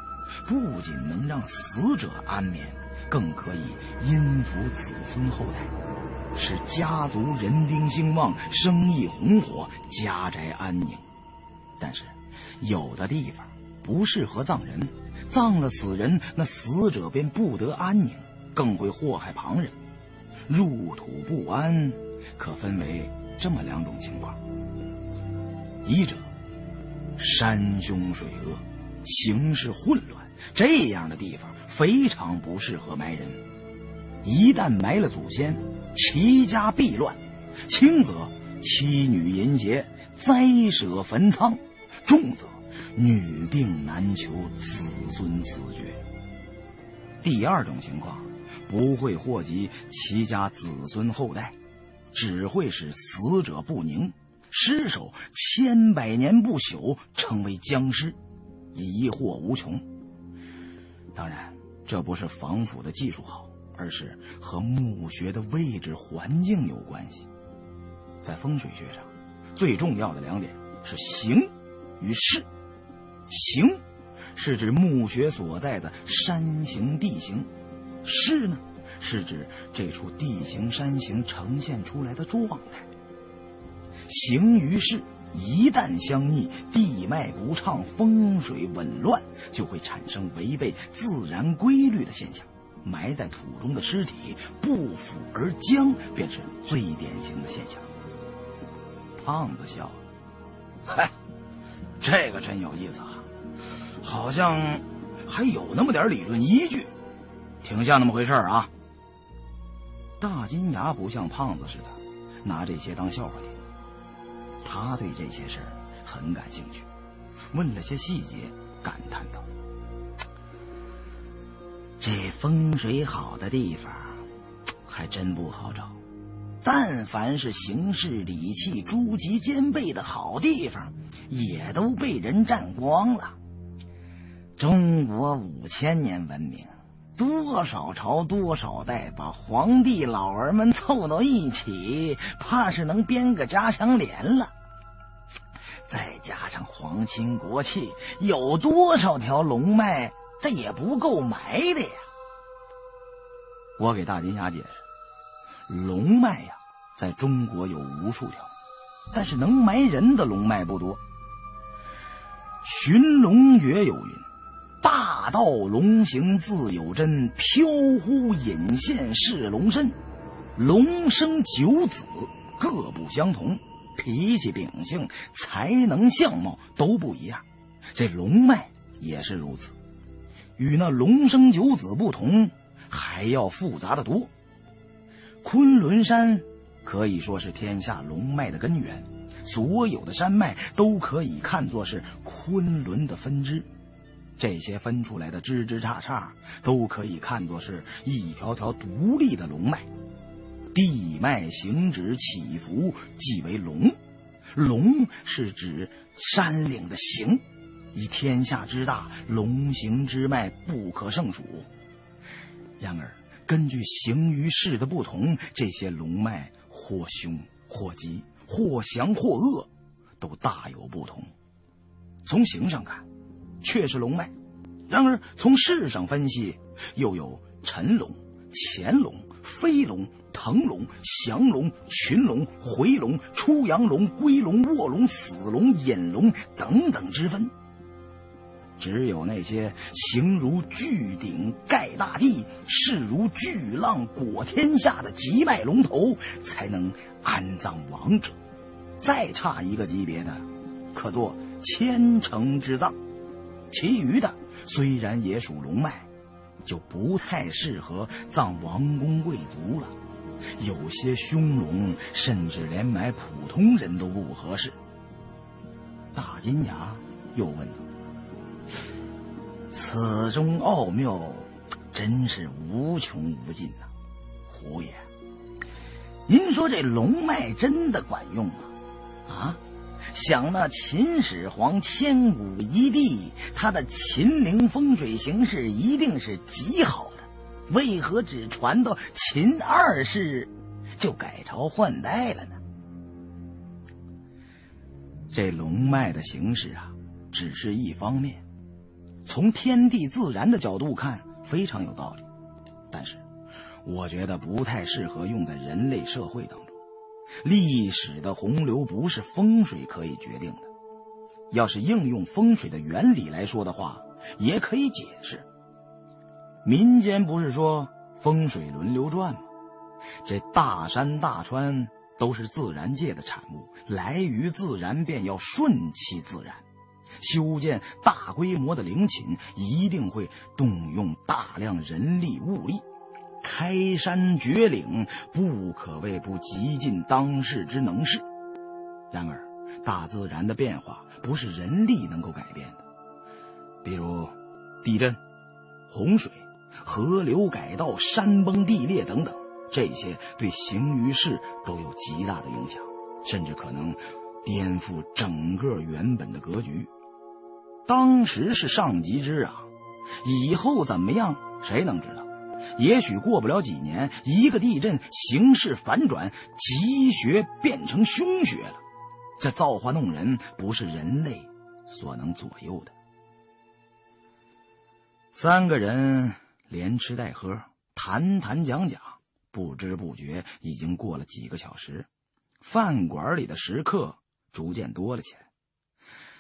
不仅能让死者安眠，更可以荫福子孙后代，使家族人丁兴旺，生意红火，家宅安宁。但是，有的地方不适合葬人，葬了死人，那死者便不得安宁，更会祸害旁人。入土不安，可分为这么两种情况：一者，山凶水恶，形势混乱，这样的地方非常不适合埋人。一旦埋了祖先，齐家必乱；轻则妻女淫邪，灾舍坟仓。重则女病难求，子孙死绝。第二种情况不会祸及其家子孙后代，只会使死者不宁，尸首千百年不朽，成为僵尸，疑惑无穷。当然，这不是防腐的技术好，而是和墓穴的位置环境有关系。在风水学上，最重要的两点是形。与势，形是指墓穴所在的山形地形，势呢是指这处地形山形呈现出来的状态。形与势一旦相逆，地脉不畅，风水紊乱，就会产生违背自然规律的现象。埋在土中的尸体不腐而僵，便是最典型的现象。胖子笑了，嗨。这个真有意思啊，好像还有那么点理论依据，挺像那么回事啊。大金牙不像胖子似的拿这些当笑话听，他对这些事儿很感兴趣，问了些细节，感叹道：“这风水好的地方，还真不好找。”但凡是形势礼气、诸级兼备的好地方，也都被人占光了。中国五千年文明，多少朝多少代，把皇帝老儿们凑到一起，怕是能编个家乡联了。再加上皇亲国戚，有多少条龙脉，这也不够埋的呀。我给大金牙解释。龙脉呀，在中国有无数条，但是能埋人的龙脉不多。寻龙诀有云：“大道龙行自有真，飘忽隐现是龙身。龙生九子，各不相同，脾气秉性、才能、相貌都不一样。这龙脉也是如此，与那龙生九子不同，还要复杂的多。”昆仑山可以说是天下龙脉的根源，所有的山脉都可以看作是昆仑的分支，这些分出来的枝枝杈杈都可以看作是一条条独立的龙脉，地脉行止起伏即为龙，龙是指山岭的形，以天下之大，龙形之脉不可胜数。然而。根据形与势的不同，这些龙脉或凶或吉，或祥或恶，都大有不同。从形上看，却是龙脉；然而从世上分析，又有辰龙、乾龙、飞龙、腾龙、降龙、群龙、回龙、出阳龙、归龙、卧龙、死龙、隐龙等等之分。只有那些形如巨鼎盖大地，势如巨浪裹天下的极脉龙头，才能安葬王者。再差一个级别的，可做千城之葬。其余的虽然也属龙脉，就不太适合葬王公贵族了。有些凶龙，甚至连埋普通人都不合适。大金牙又问道：“此中奥妙，真是无穷无尽呐！胡爷，您说这龙脉真的管用吗？啊？想那秦始皇千古一帝，他的秦陵风水形势一定是极好的。”为何只传到秦二世，就改朝换代了呢？这龙脉的形式啊，只是一方面，从天地自然的角度看非常有道理，但是我觉得不太适合用在人类社会当中。历史的洪流不是风水可以决定的，要是应用风水的原理来说的话，也可以解释。民间不是说风水轮流转吗？这大山大川都是自然界的产物，来于自然便要顺其自然。修建大规模的陵寝，一定会动用大量人力物力。开山掘岭，不可谓不极尽当世之能事。然而，大自然的变化不是人力能够改变的，比如地震、洪水。河流改道、山崩地裂等等，这些对行于世都有极大的影响，甚至可能颠覆整个原本的格局。当时是上极之啊，以后怎么样，谁能知道？也许过不了几年，一个地震，形势反转，吉学变成凶学了。这造化弄人，不是人类所能左右的。三个人。连吃带喝，谈谈讲讲，不知不觉已经过了几个小时。饭馆里的食客逐渐多了起来。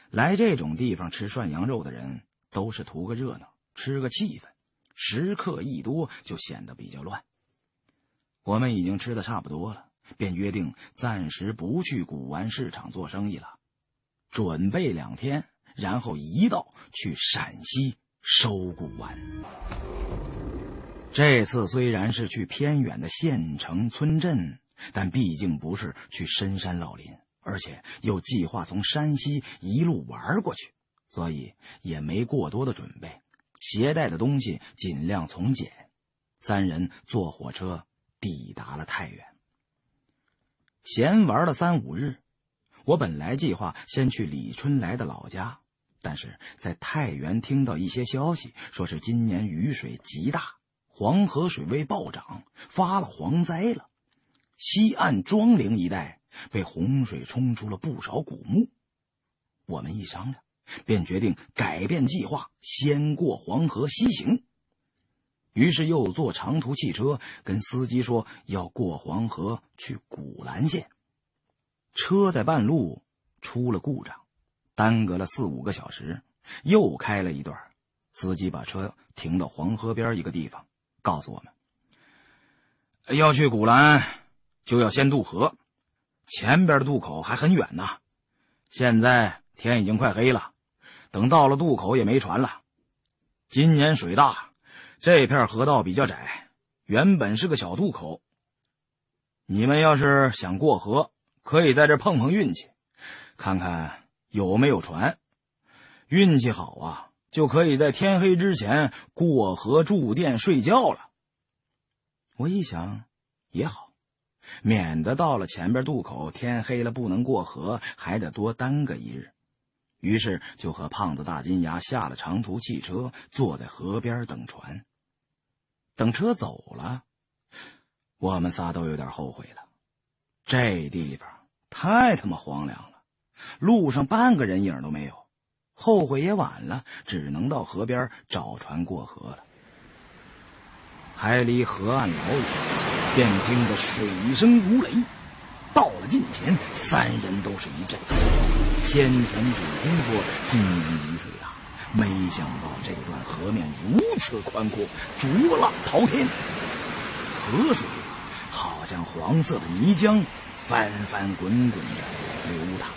来这种地方吃涮羊肉的人，都是图个热闹，吃个气氛。食客一多，就显得比较乱。我们已经吃的差不多了，便约定暂时不去古玩市场做生意了，准备两天，然后一道去陕西收古玩。这次虽然是去偏远的县城村镇，但毕竟不是去深山老林，而且又计划从山西一路玩过去，所以也没过多的准备，携带的东西尽量从简。三人坐火车抵达了太原。闲玩了三五日，我本来计划先去李春来的老家，但是在太原听到一些消息，说是今年雨水极大。黄河水位暴涨，发了蝗灾了。西岸庄陵一带被洪水冲出了不少古墓。我们一商量，便决定改变计划，先过黄河西行。于是又坐长途汽车，跟司机说要过黄河去古兰县。车在半路出了故障，耽搁了四五个小时。又开了一段，司机把车停到黄河边一个地方。告诉我们，要去古兰，就要先渡河，前边的渡口还很远呢。现在天已经快黑了，等到了渡口也没船了。今年水大，这片河道比较窄，原本是个小渡口。你们要是想过河，可以在这碰碰运气，看看有没有船。运气好啊！就可以在天黑之前过河住店睡觉了。我一想，也好，免得到了前边渡口天黑了不能过河，还得多耽搁一日。于是就和胖子大金牙下了长途汽车，坐在河边等船。等车走了，我们仨都有点后悔了。这地方太他妈荒凉了，路上半个人影都没有。后悔也晚了，只能到河边找船过河了。还离河岸老远，便听得水声如雷。到了近前，三人都是一震。先前只听说今年雨水大，没想到这段河面如此宽阔，浊浪滔天，河水好像黄色的泥浆，翻翻滚滚的流淌。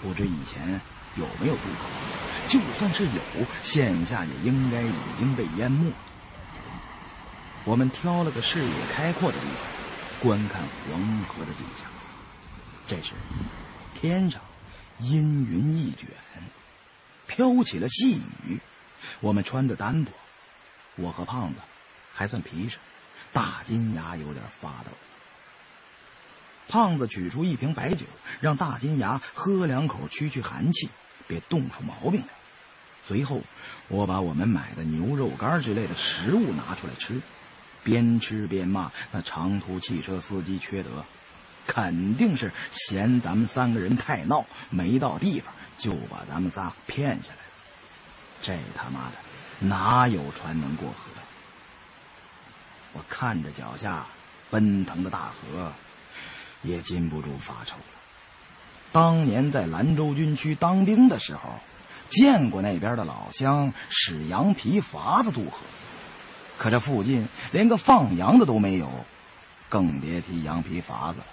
不知以前。有没有渡口。就算是有，现下也应该已经被淹没。我们挑了个视野开阔的地方，观看黄河的景象。这时，天上阴云一卷，飘起了细雨。我们穿的单薄，我和胖子还算皮实，大金牙有点发抖。胖子取出一瓶白酒，让大金牙喝两口驱驱寒气，别冻出毛病来。随后，我把我们买的牛肉干之类的食物拿出来吃，边吃边骂那长途汽车司机缺德，肯定是嫌咱们三个人太闹，没到地方就把咱们仨骗下来了。这他妈的哪有船能过河？我看着脚下奔腾的大河。也禁不住发愁了。当年在兰州军区当兵的时候，见过那边的老乡使羊皮筏子渡河，可这附近连个放羊的都没有，更别提羊皮筏子了。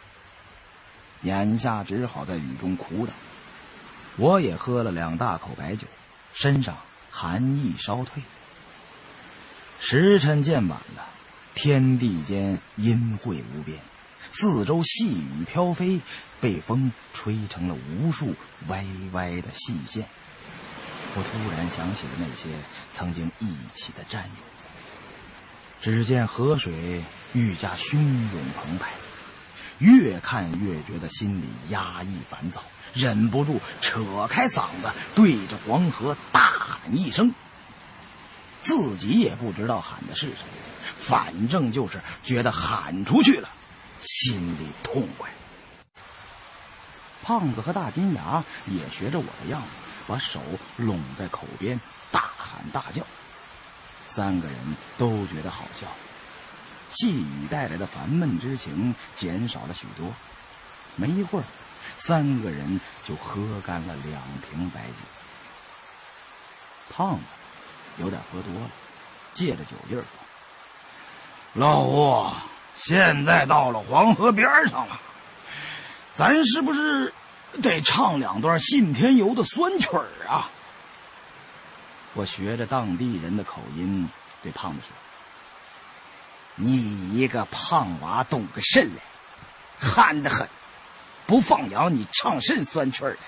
眼下只好在雨中苦等。我也喝了两大口白酒，身上寒意稍退。时辰渐晚了，天地间阴晦无边。四周细雨飘飞，被风吹成了无数歪歪的细线。我突然想起了那些曾经一起的战友。只见河水愈加汹涌澎湃，越看越觉得心里压抑烦躁，忍不住扯开嗓子对着黄河大喊一声。自己也不知道喊的是什么，反正就是觉得喊出去了。心里痛快。胖子和大金牙也学着我的样子，把手拢在口边，大喊大叫。三个人都觉得好笑，细雨带来的烦闷之情减少了许多。没一会儿，三个人就喝干了两瓶白酒。胖子有点喝多了，借着酒劲说：“老胡。”现在到了黄河边上了，咱是不是得唱两段信天游的酸曲儿啊？我学着当地人的口音对胖子说：“你一个胖娃懂个甚嘞？憨得很，不放羊你唱甚酸曲儿的？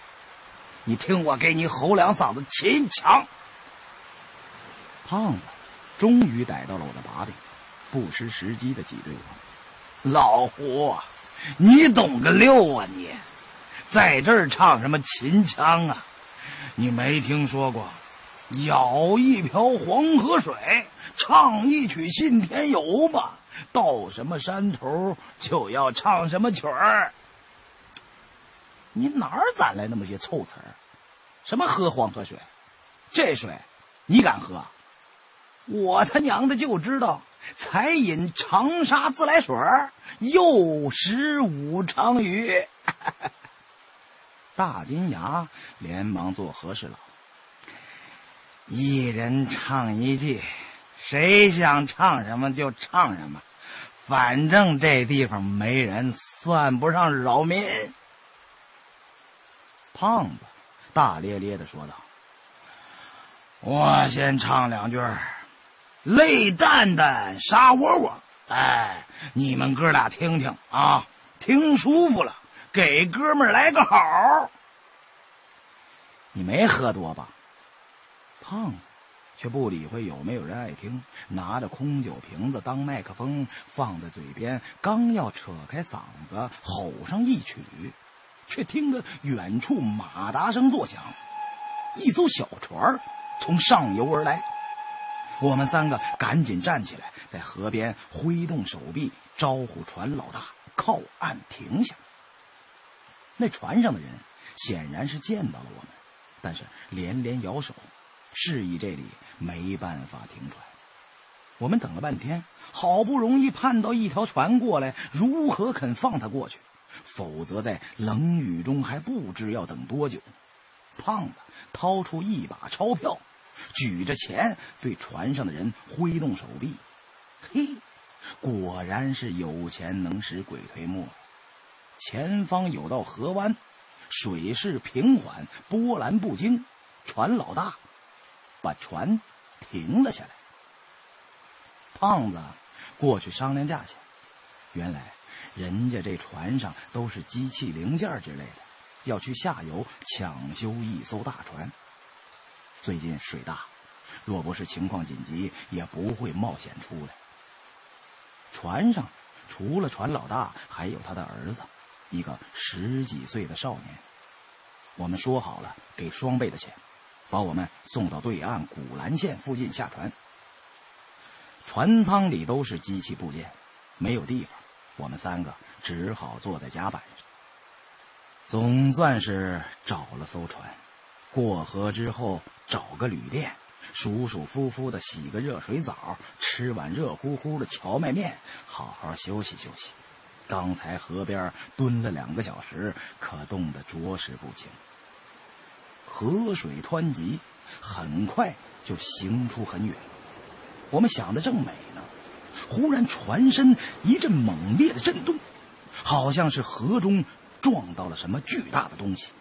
你听我给你吼两嗓子秦腔。”胖子终于逮到了我的把柄。不失时机的挤兑我，老胡，你懂个六啊你，在这儿唱什么秦腔啊？你没听说过，舀一瓢黄河水，唱一曲信天游吧？到什么山头就要唱什么曲儿？你哪儿攒来那么些臭词儿？什么喝黄河水？这水你敢喝？我他娘的就知道。才饮长沙自来水又食武昌鱼。大金牙连忙做和事佬，一人唱一句，谁想唱什么就唱什么，反正这地方没人，算不上扰民。胖子大咧咧的说道：“我先唱两句。”泪蛋蛋，沙窝窝，哎，你们哥俩听听啊，听舒服了，给哥们来个好。你没喝多吧？胖子却不理会有没有人爱听，拿着空酒瓶子当麦克风放在嘴边，刚要扯开嗓子吼上一曲，却听得远处马达声作响，一艘小船从上游而来。我们三个赶紧站起来，在河边挥动手臂招呼船老大靠岸停下。那船上的人显然是见到了我们，但是连连摇手，示意这里没办法停船。我们等了半天，好不容易盼到一条船过来，如何肯放他过去？否则在冷雨中还不知要等多久。胖子掏出一把钞票。举着钱对船上的人挥动手臂，嘿，果然是有钱能使鬼推磨。前方有道河湾，水势平缓，波澜不惊。船老大把船停了下来。胖子过去商量价钱，原来人家这船上都是机器零件之类的，要去下游抢修一艘大船。最近水大，若不是情况紧急，也不会冒险出来。船上除了船老大，还有他的儿子，一个十几岁的少年。我们说好了，给双倍的钱，把我们送到对岸古兰县附近下船。船舱里都是机器部件，没有地方，我们三个只好坐在甲板上。总算是找了艘船，过河之后找个旅店，舒舒服服的洗个热水澡，吃碗热乎乎的荞麦面，好好休息休息。刚才河边蹲了两个小时，可冻得着实不轻。河水湍急，很快就行出很远。我们想的正美呢，忽然船身一阵猛烈的震动，好像是河中撞到了什么巨大的东西。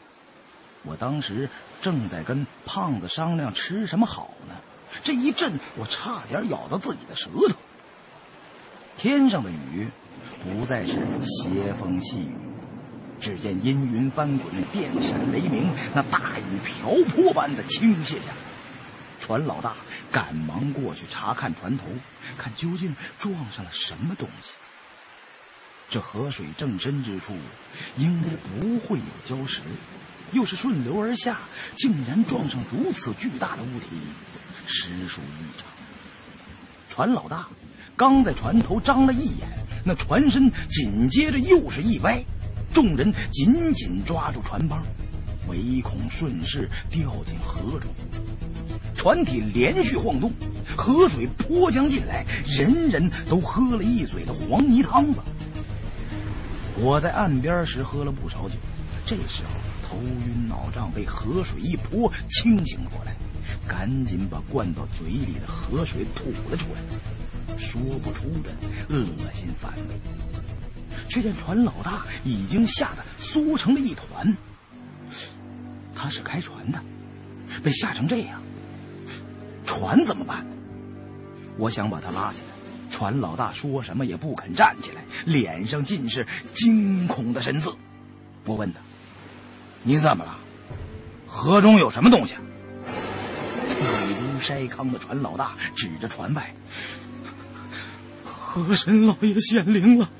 我当时正在跟胖子商量吃什么好呢，这一震，我差点咬到自己的舌头。天上的雨不再是斜风细雨，只见阴云翻滚，电闪雷鸣，那大雨瓢泼般的倾泻下来。船老大赶忙过去查看船头，看究竟撞上了什么东西。这河水正深之处，应该不会有礁石，又是顺流而下，竟然撞上如此巨大的物体，实属异常。船老大刚在船头张了一眼，那船身紧接着又是一歪，众人紧紧抓住船帮，唯恐顺势掉进河中。船体连续晃动，河水泼将进来，人人都喝了一嘴的黄泥汤子。我在岸边时喝了不少酒，这时候头晕脑胀，被河水一泼，清醒过来，赶紧把灌到嘴里的河水吐了出来，说不出的恶心反胃。却见船老大已经吓得缩成了一团。他是开船的，被吓成这样，船怎么办？我想把他拉起来。船老大说什么也不肯站起来，脸上尽是惊恐的神色。我问他：“你怎么了？河中有什么东西？”退如筛糠的船老大指着船外：“河神老爷显灵了，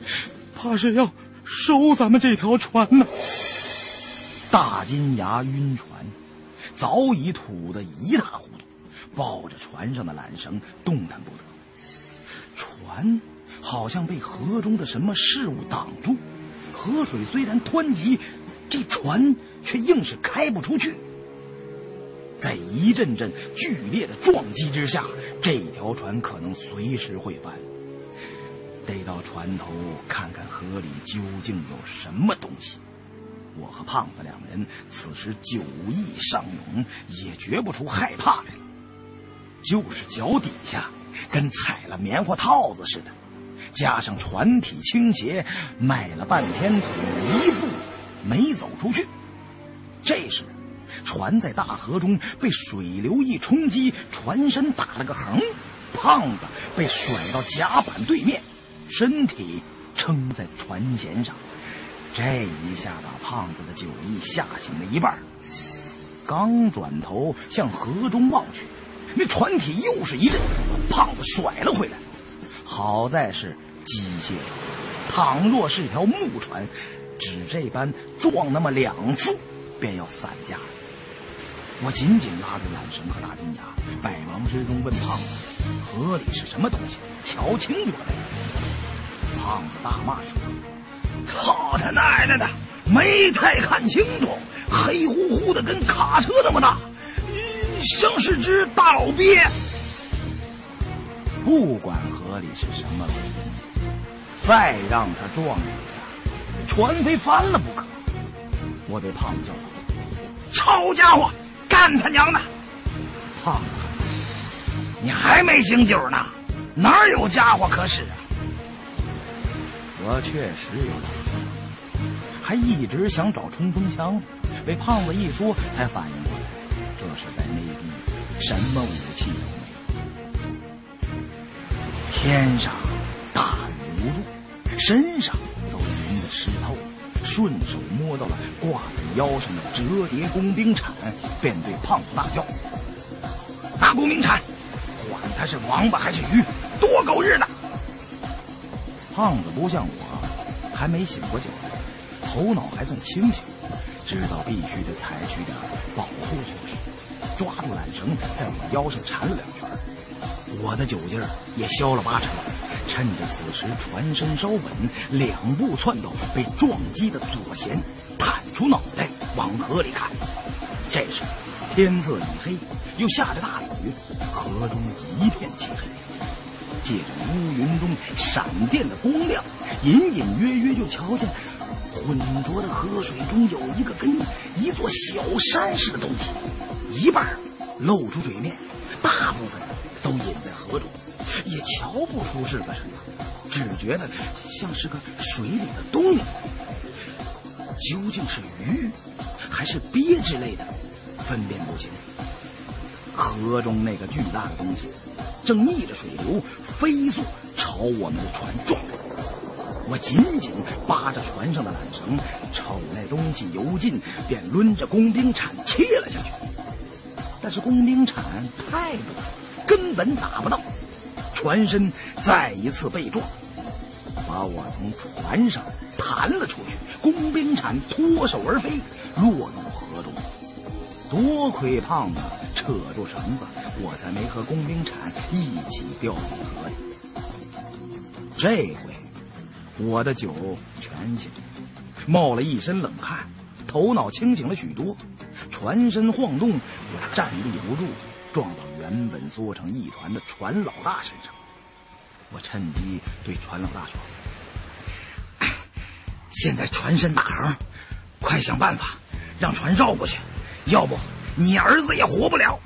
怕是要收咱们这条船呢。”大金牙晕船，早已吐得一塌糊涂，抱着船上的缆绳动弹不得。船好像被河中的什么事物挡住，河水虽然湍急，这船却硬是开不出去。在一阵阵剧烈的撞击之下，这条船可能随时会翻。得到船头看看河里究竟有什么东西。我和胖子两人此时酒意上涌，也觉不出害怕来了，就是脚底下。跟踩了棉花套子似的，加上船体倾斜，迈了半天腿，一步没走出去。这时，船在大河中被水流一冲击，船身打了个横，胖子被甩到甲板对面，身体撑在船舷上。这一下把胖子的酒意吓醒了一半，刚转头向河中望去。那船体又是一阵，把胖子甩了回来。好在是机械船，倘若是条木船，只这般撞那么两次，便要散架了。我紧紧拉着缆绳和大金牙，百忙之中问胖子：“河里是什么东西？瞧清楚了没？”胖子大骂说：“操他奶奶的，没太看清楚，黑乎乎的，跟卡车那么大。”像是只大老鳖。不管河里是什么东西，再让他撞一下，船非翻了不可。我对胖子叫道：“臭家伙，干他娘的！”胖子，你还没醒酒呢，哪有家伙可使啊？我确实有点还一直想找冲锋枪。被胖子一说，才反应过来，这是在内地，什么武器都没有。天上大雨如注，身上都淋得湿透了。顺手摸到了挂在腰上的折叠工兵铲，便对胖子大叫：“拿工兵铲！管他是王八还是鱼，多狗日的！”胖子不像我，还没醒过酒来，头脑还算清醒，知道必须得采取点保护措施，抓住缆绳在我腰上缠了两圈。我的酒劲儿也消了八成。趁着此时船身稍稳，两步窜到被撞击的左舷，探出脑袋往河里看。这时天色已黑，又下着大雨，河中一片漆黑。借着乌云中闪电的光亮，隐隐约约就瞧见浑浊的河水中有一个跟一座小山似的东西，一半露出水面，大部分都隐在河中。也瞧不出是个什么，只觉得像是个水里的东西。究竟是鱼还是鳖之类的，分辨不清。河中那个巨大的东西正逆着水流飞速朝我们的船撞来。我紧紧扒着船上的缆绳，瞅那东西游近，便抡着工兵铲切了下去。但是工兵铲太短，根本打不到。船身再一次被撞，把我从船上弹了出去，工兵铲脱手而飞，落入河中。多亏胖子扯住绳子，我才没和工兵铲一起掉进河里。这回我的酒全醒，冒了一身冷汗，头脑清醒了许多。船身晃动，我站立不住。撞到原本缩成一团的船老大身上，我趁机对船老大说：“现在船身打横，快想办法让船绕过去，要不你儿子也活不了。”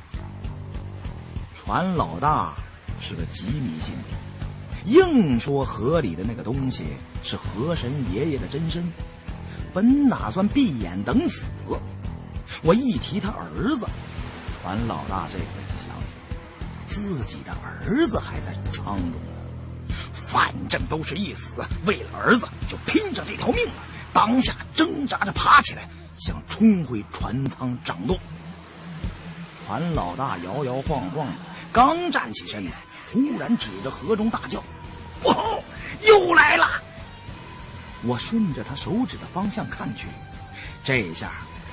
船老大是个极迷信的，硬说河里的那个东西是河神爷爷的真身，本打算闭眼等死，我一提他儿子。船老大这回才想起，自己的儿子还在舱中。反正都是一死，为了儿子就拼上这条命了。当下挣扎着爬起来，想冲回船舱掌舵。船老大摇摇晃晃的，刚站起身来，忽然指着河中大叫：“不好，又来了！”我顺着他手指的方向看去，这下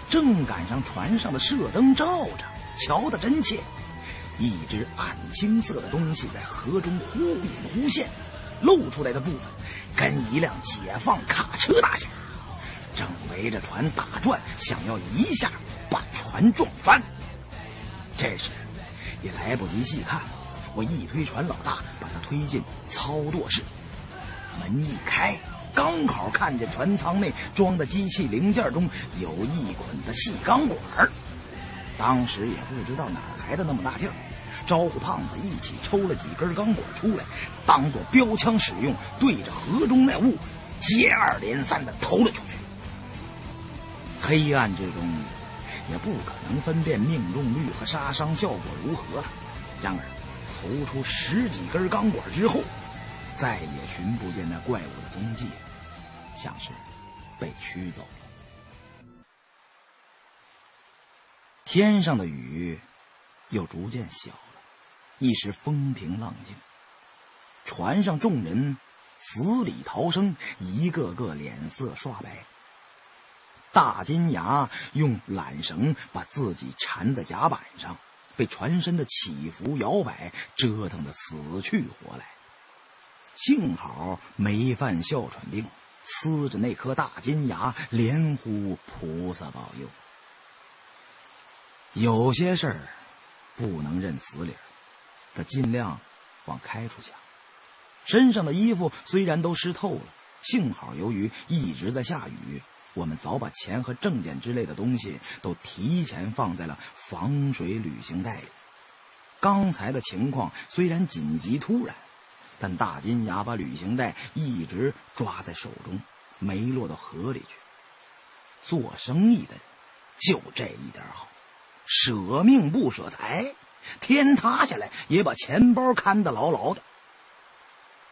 正赶上船上的射灯照着。瞧得真切，一只暗青色的东西在河中忽隐忽现，露出来的部分跟一辆解放卡车大小，正围着船打转，想要一下把船撞翻。这时也来不及细看，我一推船老大，把他推进操舵室，门一开，刚好看见船舱内装的机器零件中有一捆的细钢管当时也不知道哪来的那么大劲儿，招呼胖子一起抽了几根钢管出来，当做标枪使用，对着河中那物接二连三的投了出去。黑暗之中，也不可能分辨命中率和杀伤效果如何了。然而，投出十几根钢管之后，再也寻不见那怪物的踪迹，像是被驱走了。天上的雨又逐渐小了，一时风平浪静。船上众人死里逃生，一个个脸色刷白。大金牙用缆绳把自己缠在甲板上，被船身的起伏摇摆折腾的死去活来。幸好没犯哮喘病，呲着那颗大金牙，连呼菩萨保佑。有些事儿不能认死理儿，他尽量往开处想。身上的衣服虽然都湿透了，幸好由于一直在下雨，我们早把钱和证件之类的东西都提前放在了防水旅行袋里。刚才的情况虽然紧急突然，但大金牙把旅行袋一直抓在手中，没落到河里去。做生意的人。就这一点好，舍命不舍财，天塌下来也把钱包看得牢牢的。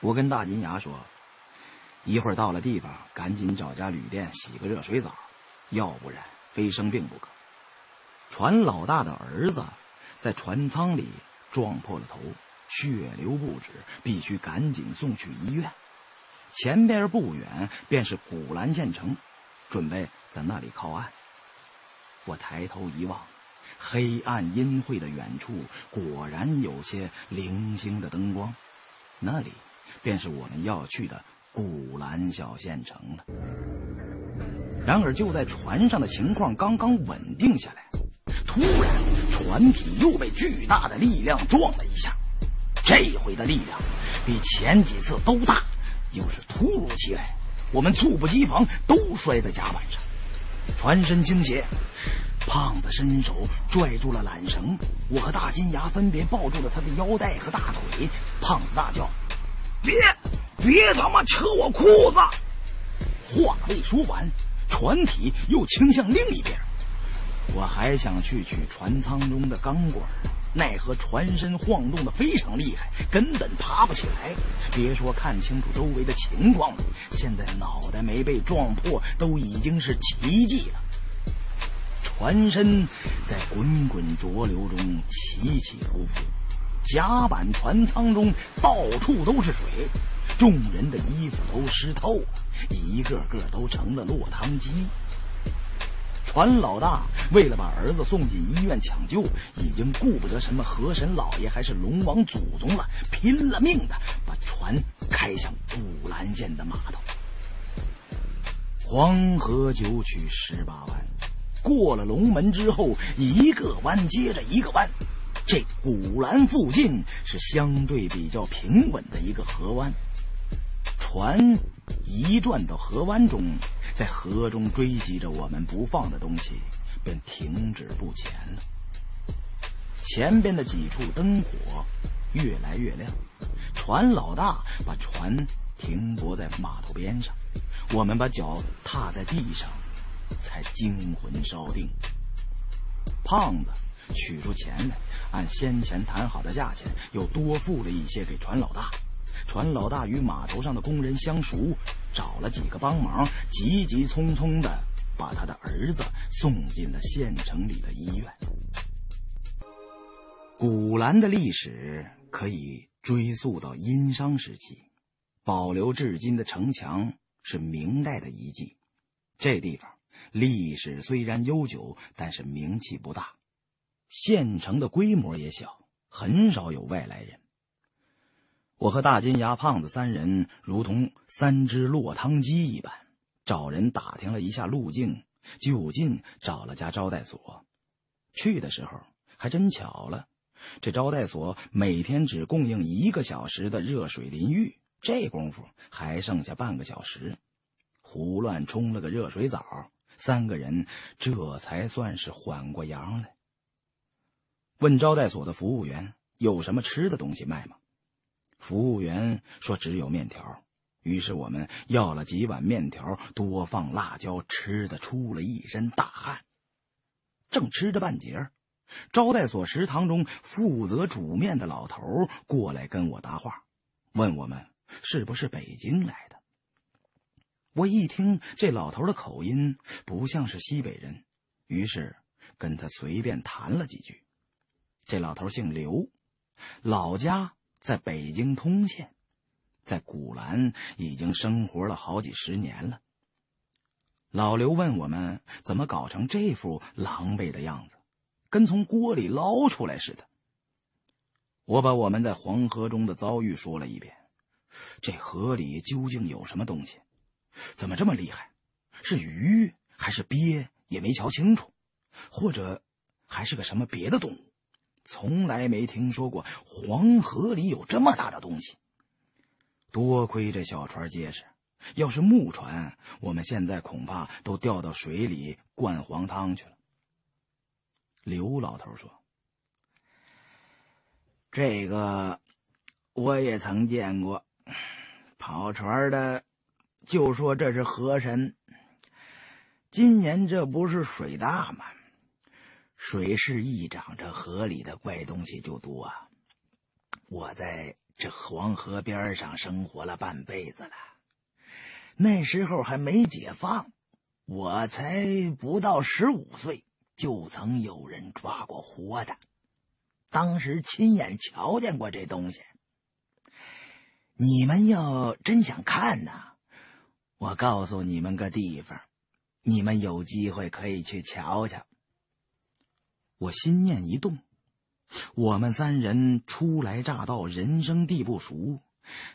我跟大金牙说：“一会儿到了地方，赶紧找家旅店洗个热水澡，要不然非生病不可。”船老大的儿子在船舱里撞破了头，血流不止，必须赶紧送去医院。前边不远便是古兰县城，准备在那里靠岸。我抬头一望，黑暗阴晦的远处果然有些零星的灯光，那里便是我们要去的古兰小县城了。然而，就在船上的情况刚刚稳定下来，突然船体又被巨大的力量撞了一下，这回的力量比前几次都大。又是突如其来，我们猝不及防，都摔在甲板上，船身倾斜。胖子伸手拽住了缆绳，我和大金牙分别抱住了他的腰带和大腿。胖子大叫：“别，别他妈扯我裤子！”话未说完，船体又倾向另一边。我还想去取船舱中的钢管。奈何船身晃动的非常厉害，根本爬不起来。别说看清楚周围的情况了，现在脑袋没被撞破都已经是奇迹了。船身在滚滚浊流中起起伏伏，甲板、船舱中到处都是水，众人的衣服都湿透了，一个个都成了落汤鸡。船老大为了把儿子送进医院抢救，已经顾不得什么河神老爷还是龙王祖宗了，拼了命的把船开向古兰县的码头。黄河九曲十八弯，过了龙门之后，一个弯接着一个弯。这古兰附近是相对比较平稳的一个河湾。船一转到河湾中，在河中追击着我们不放的东西，便停止不前了。前边的几处灯火越来越亮，船老大把船停泊在码头边上，我们把脚踏在地上，才惊魂稍定。胖子取出钱来，按先前谈好的价钱，又多付了一些给船老大。船老大与码头上的工人相熟，找了几个帮忙，急急匆匆的把他的儿子送进了县城里的医院。古兰的历史可以追溯到殷商时期，保留至今的城墙是明代的遗迹。这地方历史虽然悠久，但是名气不大，县城的规模也小，很少有外来人。我和大金牙、胖子三人如同三只落汤鸡一般，找人打听了一下路径，就近找了家招待所。去的时候还真巧了，这招待所每天只供应一个小时的热水淋浴，这功夫还剩下半个小时，胡乱冲了个热水澡，三个人这才算是缓过阳来。问招待所的服务员有什么吃的东西卖吗？服务员说：“只有面条。”于是我们要了几碗面条，多放辣椒，吃的出了一身大汗。正吃着半截招待所食堂中负责煮面的老头过来跟我搭话，问我们是不是北京来的。我一听这老头的口音不像是西北人，于是跟他随便谈了几句。这老头姓刘，老家。在北京通县，在古兰已经生活了好几十年了。老刘问我们怎么搞成这副狼狈的样子，跟从锅里捞出来似的。我把我们在黄河中的遭遇说了一遍。这河里究竟有什么东西？怎么这么厉害？是鱼还是鳖？也没瞧清楚，或者还是个什么别的动物？从来没听说过黄河里有这么大的东西。多亏这小船结实，要是木船，我们现在恐怕都掉到水里灌黄汤去了。刘老头说：“这个我也曾见过，跑船的就说这是河神。今年这不是水大吗？水势一涨，这河里的怪东西就多。啊。我在这黄河边上生活了半辈子了，那时候还没解放，我才不到十五岁，就曾有人抓过活的，当时亲眼瞧见过这东西。你们要真想看呢，我告诉你们个地方，你们有机会可以去瞧瞧。我心念一动，我们三人初来乍到，人生地不熟，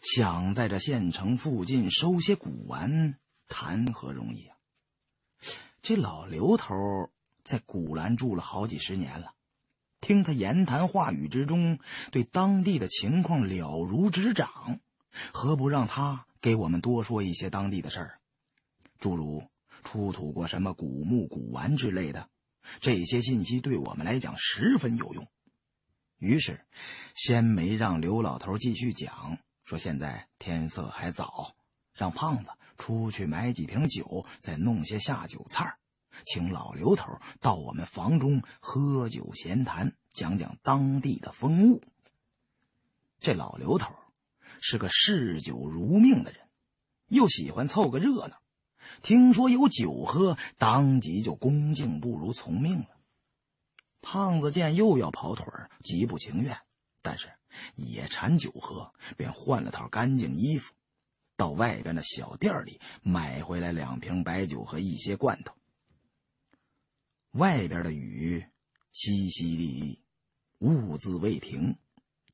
想在这县城附近收些古玩，谈何容易啊！这老刘头在古兰住了好几十年了，听他言谈话语之中，对当地的情况了如指掌，何不让他给我们多说一些当地的事儿，诸如出土过什么古墓、古玩之类的？这些信息对我们来讲十分有用，于是先没让刘老头继续讲，说现在天色还早，让胖子出去买几瓶酒，再弄些下酒菜请老刘头到我们房中喝酒闲谈，讲讲当地的风物。这老刘头是个嗜酒如命的人，又喜欢凑个热闹。听说有酒喝，当即就恭敬不如从命了。胖子见又要跑腿儿，极不情愿，但是也馋酒喝，便换了套干净衣服，到外边的小店里买回来两瓶白酒和一些罐头。外边的雨淅淅沥沥，兀自未停。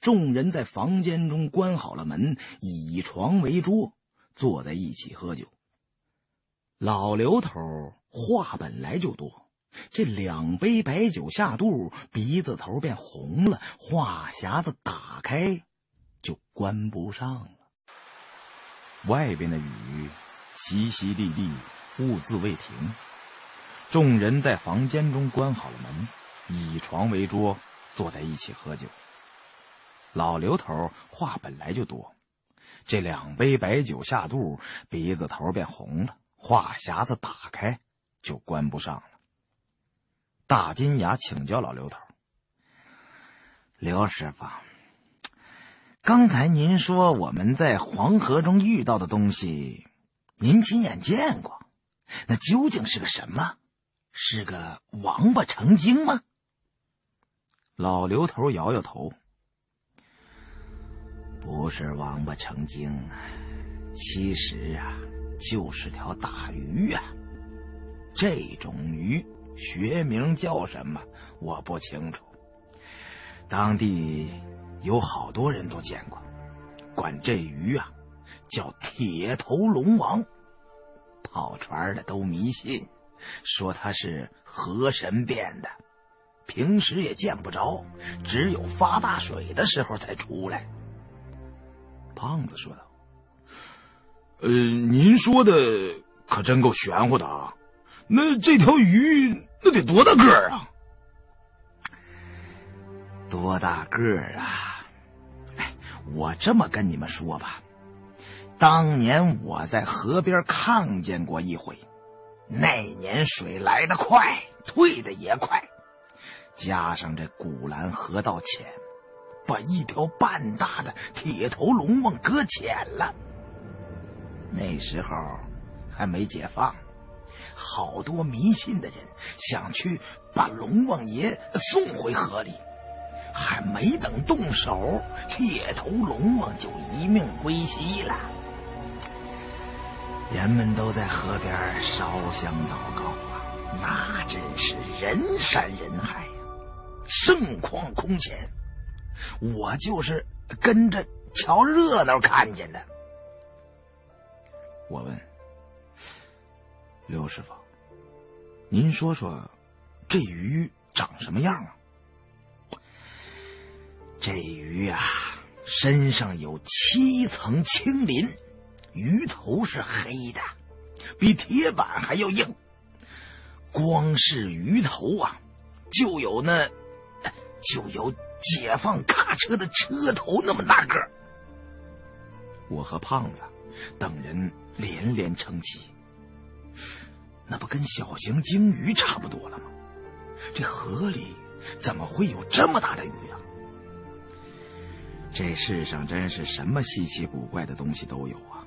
众人在房间中关好了门，以床为桌，坐在一起喝酒。老刘头话本来就多，这两杯白酒下肚，鼻子头便红了，话匣子打开就关不上了。外边的雨淅淅沥沥，兀自未停。众人在房间中关好了门，以床为桌，坐在一起喝酒。老刘头话本来就多，这两杯白酒下肚，鼻子头便红了。话匣子打开就关不上了。大金牙请教老刘头：“刘师傅，刚才您说我们在黄河中遇到的东西，您亲眼见过，那究竟是个什么？是个王八成精吗？”老刘头摇摇头：“不是王八成精，其实啊。”就是条大鱼呀，这种鱼学名叫什么我不清楚。当地有好多人都见过，管这鱼啊叫铁头龙王。跑船的都迷信，说它是河神变的，平时也见不着，只有发大水的时候才出来。胖子说道。呃，您说的可真够玄乎的啊！那这条鱼那得多大个儿啊？多大个儿啊？哎，我这么跟你们说吧，当年我在河边看见过一回，那年水来得快，退的也快，加上这古兰河道浅，把一条半大的铁头龙王搁浅了。那时候还没解放，好多迷信的人想去把龙王爷送回河里，还没等动手，铁头龙王就一命归西了。人们都在河边烧香祷告啊，那真是人山人海，盛况空前。我就是跟着瞧热闹看见的。我问刘师傅：“您说说，这鱼长什么样啊？”这鱼啊，身上有七层青鳞，鱼头是黑的，比铁板还要硬。光是鱼头啊，就有那就有解放卡车的车头那么大个儿。我和胖子等人。连连称奇，那不跟小型鲸鱼差不多了吗？这河里怎么会有这么大的鱼啊？这世上真是什么稀奇古怪的东西都有啊！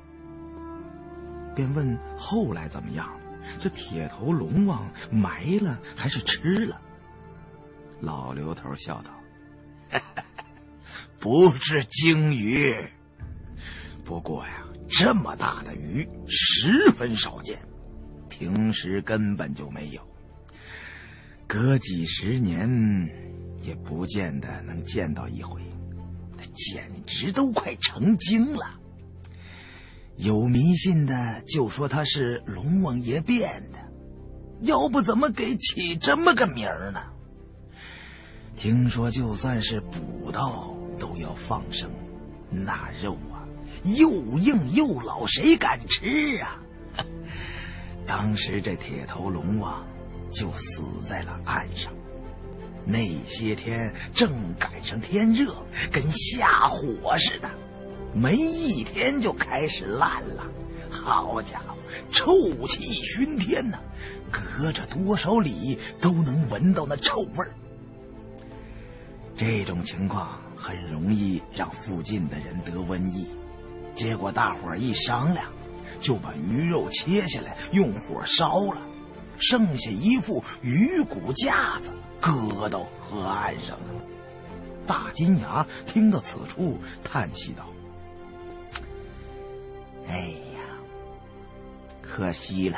便问后来怎么样？这铁头龙王埋了还是吃了？老刘头笑道：“不是鲸鱼，不过呀，这么大的鱼十分少见，平时根本就没有。隔几十年也不见得能见到一回。”简直都快成精了。有迷信的就说他是龙王爷变的，要不怎么给起这么个名儿呢？听说就算是捕到都要放生，那肉又硬又老，谁敢吃啊？当时这铁头龙王就死在了岸上。那些天正赶上天热，跟下火似的，没一天就开始烂了。好家伙，臭气熏天呐，隔着多少里都能闻到那臭味儿。这种情况很容易让附近的人得瘟疫，结果大伙儿一商量，就把鱼肉切下来用火烧了，剩下一副鱼骨架子。搁到河岸上了。大金牙听到此处，叹息道：“哎呀，可惜了！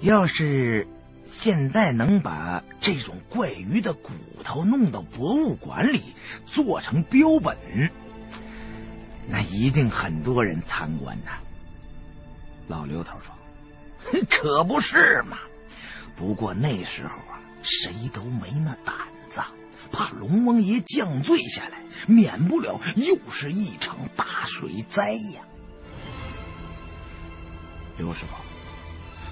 要是现在能把这种怪鱼的骨头弄到博物馆里做成标本，那一定很多人参观呐。”老刘头说：“可不是嘛！不过那时候啊。”谁都没那胆子，怕龙王爷降罪下来，免不了又是一场大水灾呀。刘师傅，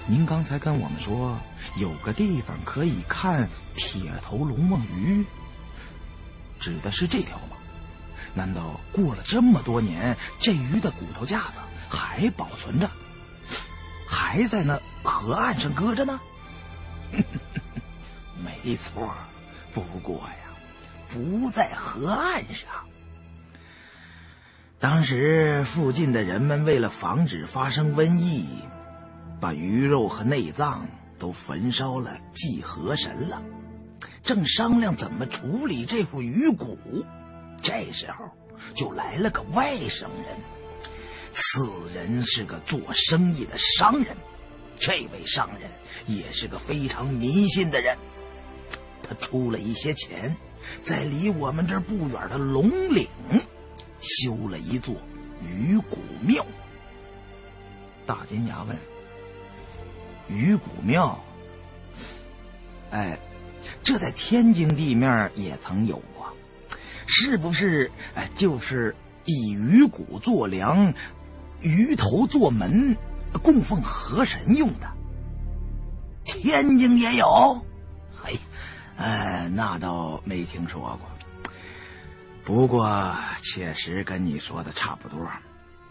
您刚才跟我们说有个地方可以看铁头龙王鱼，指的是这条？难道过了这么多年，这鱼的骨头架子还保存着，还在那河岸上搁着呢？没错，不过呀，不在河岸上。当时附近的人们为了防止发生瘟疫，把鱼肉和内脏都焚烧了祭河神了。正商量怎么处理这副鱼骨，这时候就来了个外省人。此人是个做生意的商人，这位商人也是个非常迷信的人。他出了一些钱，在离我们这儿不远的龙岭修了一座鱼骨庙。大金牙问：“鱼骨庙？哎，这在天津地面也曾有过，是不是？哎，就是以鱼骨做梁，鱼头做门，供奉河神用的。天津也有。嘿。”哎，那倒没听说过。不过确实跟你说的差不多。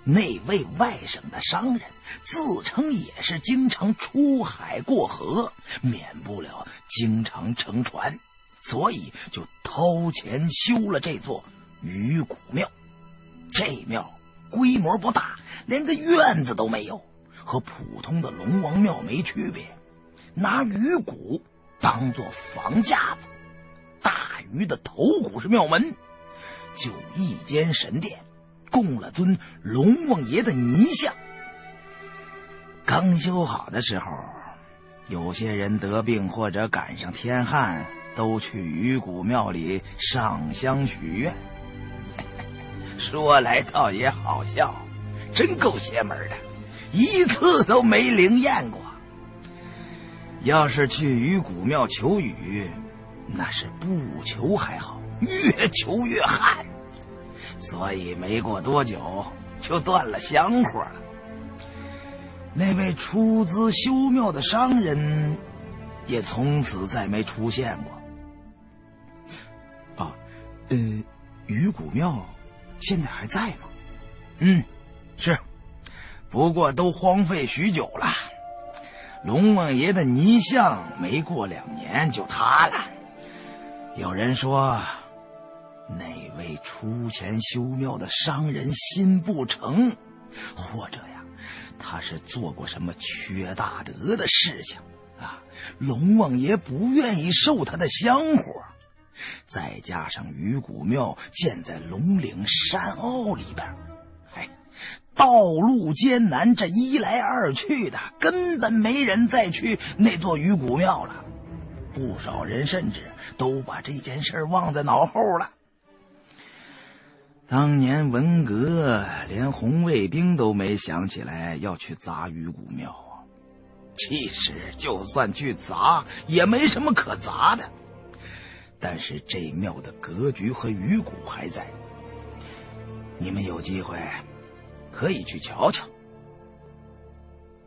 那位外省的商人自称也是经常出海过河，免不了经常乘船，所以就掏钱修了这座鱼骨庙。这庙规模不大，连个院子都没有，和普通的龙王庙没区别。拿鱼骨。当做房架子，大鱼的头骨是庙门，就一间神殿，供了尊龙王爷的泥像。刚修好的时候，有些人得病或者赶上天旱，都去鱼骨庙里上香许愿。说来倒也好笑，真够邪门的，一次都没灵验过。要是去鱼骨庙求雨，那是不求还好，越求越旱，所以没过多久就断了香火了。那位出资修庙的商人，也从此再没出现过。呃，鱼骨庙现在还在吗？嗯，是，不过都荒废许久了。龙王爷的泥像没过两年就塌了。有人说，那位出钱修庙的商人心不诚，或者呀，他是做过什么缺大德的事情啊？龙王爷不愿意受他的香火。再加上鱼骨庙建在龙岭山坳里边，哎，道路艰难，这一来二去的，根本没人再去那座鱼骨庙了。不少人甚至都把这件事忘在脑后了。当年文革，连红卫兵都没想起来要去砸鱼骨庙啊！其实，就算去砸，也没什么可砸的。但是这庙的格局和鱼骨还在，你们有机会可以去瞧瞧。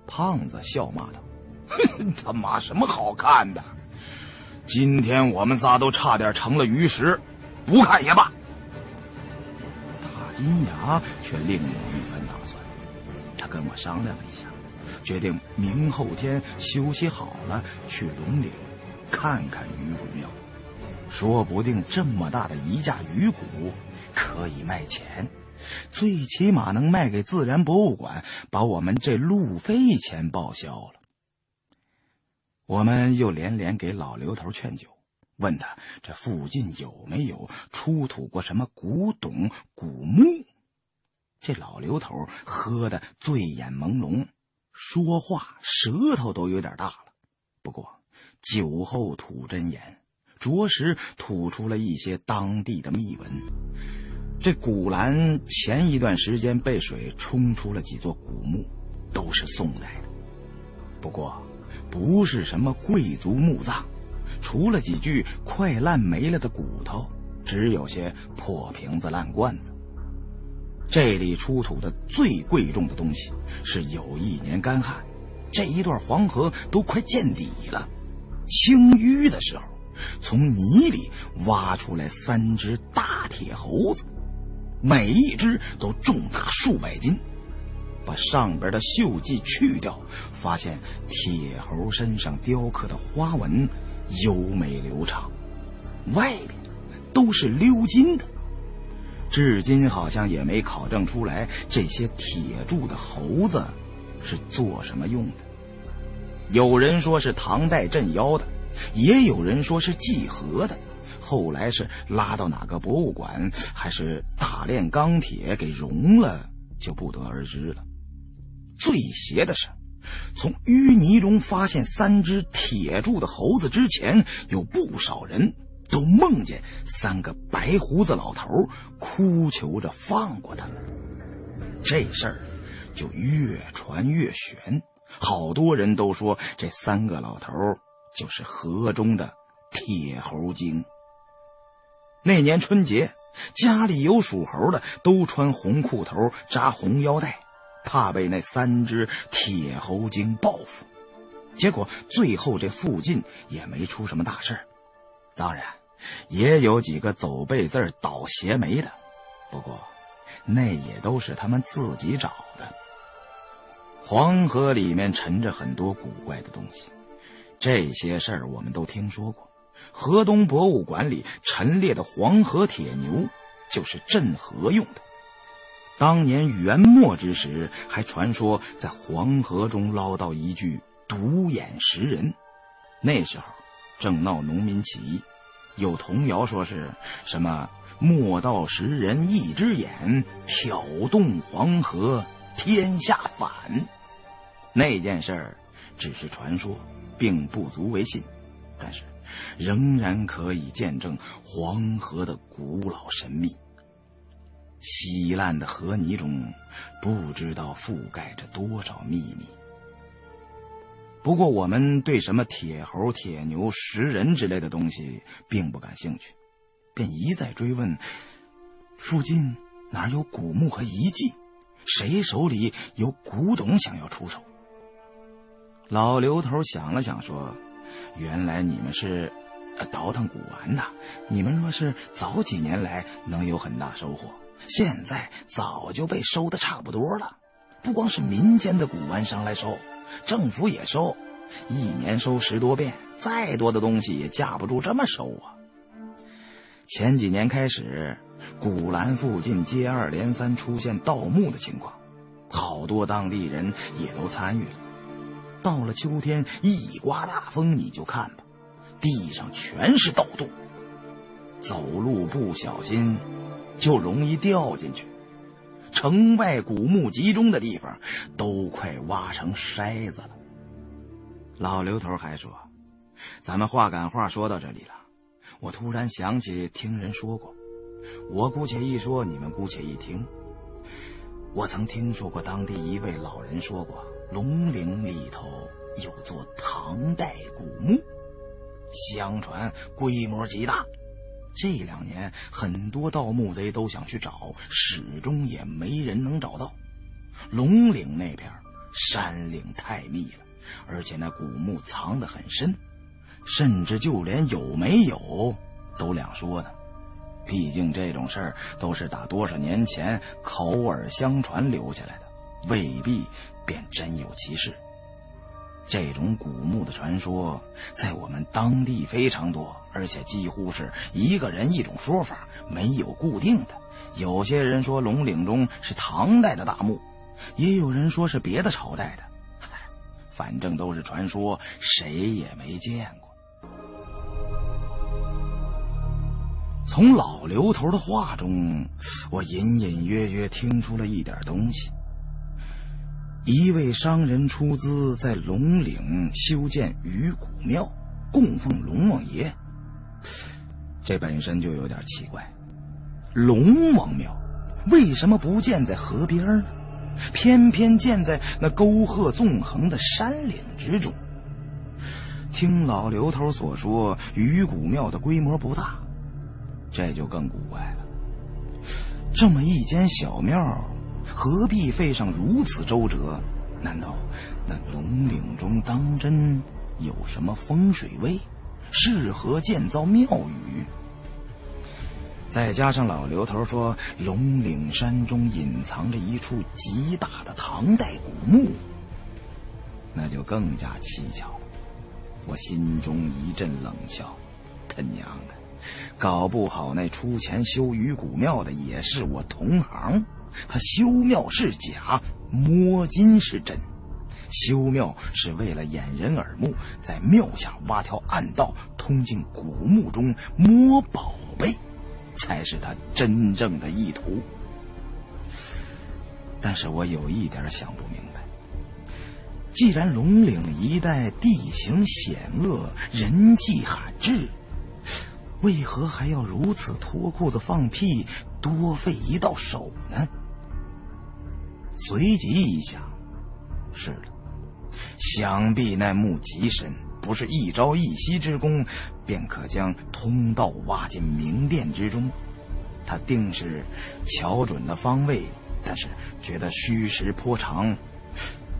胖子笑骂道：“他妈什么好看的？今天我们仨都差点成了鱼食，不看也罢。”大金牙却另有一番打算，他跟我商量了一下，决定明后天休息好了去龙岭看看鱼骨庙。说不定这么大的一架鱼骨可以卖钱，最起码能卖给自然博物馆，把我们这路费钱报销了。我们又连连给老刘头劝酒，问他这附近有没有出土过什么古董古墓。这老刘头喝的醉眼朦胧，说话舌头都有点大了。不过酒后吐真言。着实吐出了一些当地的秘闻。这古兰前一段时间被水冲出了几座古墓，都是宋代的，不过不是什么贵族墓葬，除了几具快烂没了的骨头，只有些破瓶子烂罐子。这里出土的最贵重的东西是有一年干旱，这一段黄河都快见底了，清淤的时候。从泥里挖出来三只大铁猴子，每一只都重达数百斤。把上边的锈迹去掉，发现铁猴身上雕刻的花纹优美流畅，外边都是鎏金的。至今好像也没考证出来这些铁铸的猴子是做什么用的。有人说是唐代镇妖的。也有人说是祭河的，后来是拉到哪个博物馆，还是大炼钢铁给熔了，就不得而知了。最邪的是，从淤泥中发现三只铁铸的猴子之前，有不少人都梦见三个白胡子老头哭求着放过他们。这事儿就越传越玄，好多人都说这三个老头。就是河中的铁猴精。那年春节，家里有属猴的都穿红裤头、扎红腰带，怕被那三只铁猴精报复。结果最后这附近也没出什么大事当然，也有几个走背字倒邪霉的，不过那也都是他们自己找的。黄河里面沉着很多古怪的东西。这些事儿我们都听说过。河东博物馆里陈列的黄河铁牛，就是镇河用的。当年元末之时，还传说在黄河中捞到一具独眼石人。那时候正闹农民起义，有童谣说是什么“莫道石人一只眼，挑动黄河天下反”。那件事儿只是传说。并不足为信，但是仍然可以见证黄河的古老神秘。稀烂的河泥中，不知道覆盖着多少秘密。不过，我们对什么铁猴、铁牛、石人之类的东西并不感兴趣，便一再追问：附近哪有古墓和遗迹？谁手里有古董想要出手？老刘头想了想，说：“原来你们是倒腾古玩的。你们若是早几年来，能有很大收获。现在早就被收的差不多了。不光是民间的古玩商来收，政府也收，一年收十多遍，再多的东西也架不住这么收啊。前几年开始，古兰附近接二连三出现盗墓的情况，好多当地人也都参与了。到了秋天，一刮大风，你就看吧，地上全是盗洞，走路不小心就容易掉进去。城外古墓集中的地方都快挖成筛子了。老刘头还说：“咱们话赶话说到这里了。”我突然想起听人说过，我姑且一说，你们姑且一听。我曾听说过当地一位老人说过，龙岭里头有座唐代古墓，相传规模极大。这两年很多盗墓贼都想去找，始终也没人能找到。龙岭那片山岭太密了，而且那古墓藏得很深。甚至就连有没有都两说呢，毕竟这种事儿都是打多少年前口耳相传留下来的，未必便真有其事。这种古墓的传说在我们当地非常多，而且几乎是一个人一种说法，没有固定的。有些人说龙岭中是唐代的大墓，也有人说是别的朝代的，反正都是传说，谁也没见过。从老刘头的话中，我隐隐约约听出了一点东西。一位商人出资在龙岭修建鱼骨庙，供奉龙王爷。这本身就有点奇怪。龙王庙为什么不建在河边呢？偏偏建在那沟壑纵横的山岭之中。听老刘头所说，鱼骨庙的规模不大。这就更古怪了。这么一间小庙，何必费上如此周折？难道那龙岭中当真有什么风水位，适合建造庙宇？再加上老刘头说龙岭山中隐藏着一处极大的唐代古墓，那就更加蹊跷。我心中一阵冷笑：他娘的！搞不好那出钱修鱼骨庙的也是我同行，他修庙是假，摸金是真。修庙是为了掩人耳目，在庙下挖条暗道，通进古墓中摸宝贝，才是他真正的意图。但是我有一点想不明白：既然龙岭一带地形险恶，人迹罕至。为何还要如此脱裤子放屁，多费一道手呢？随即一想，是的，想必那墓极深，不是一朝一夕之功，便可将通道挖进明殿之中。他定是瞧准了方位，但是觉得虚实颇长，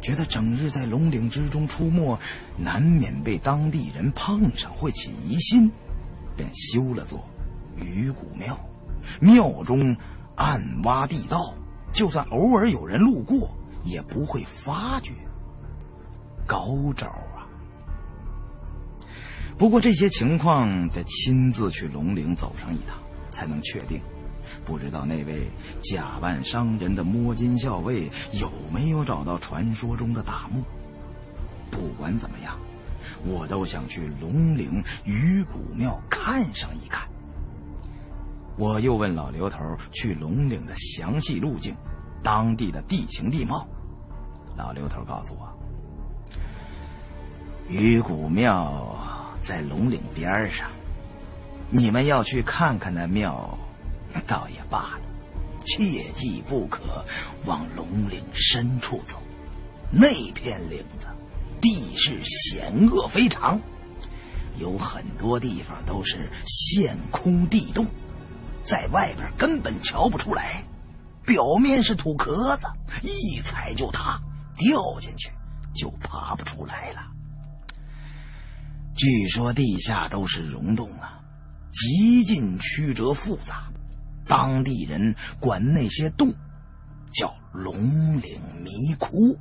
觉得整日在龙岭之中出没，难免被当地人碰上，会起疑心。便修了座鱼骨庙，庙中暗挖地道，就算偶尔有人路过，也不会发觉。高招啊！不过这些情况得亲自去龙陵走上一趟才能确定。不知道那位假扮商人的摸金校尉有没有找到传说中的大墓？不管怎么样。我都想去龙陵鱼骨庙看上一看。我又问老刘头去龙岭的详细路径，当地的地形地貌。老刘头告诉我，鱼骨庙在龙岭边上，你们要去看看那庙，倒也罢了，切记不可往龙岭深处走，那片岭子。地势险恶非常，有很多地方都是陷空地洞，在外边根本瞧不出来，表面是土壳子，一踩就塌，掉进去就爬不出来了。据说地下都是溶洞啊，极尽曲折复杂，当地人管那些洞叫龙岭迷窟。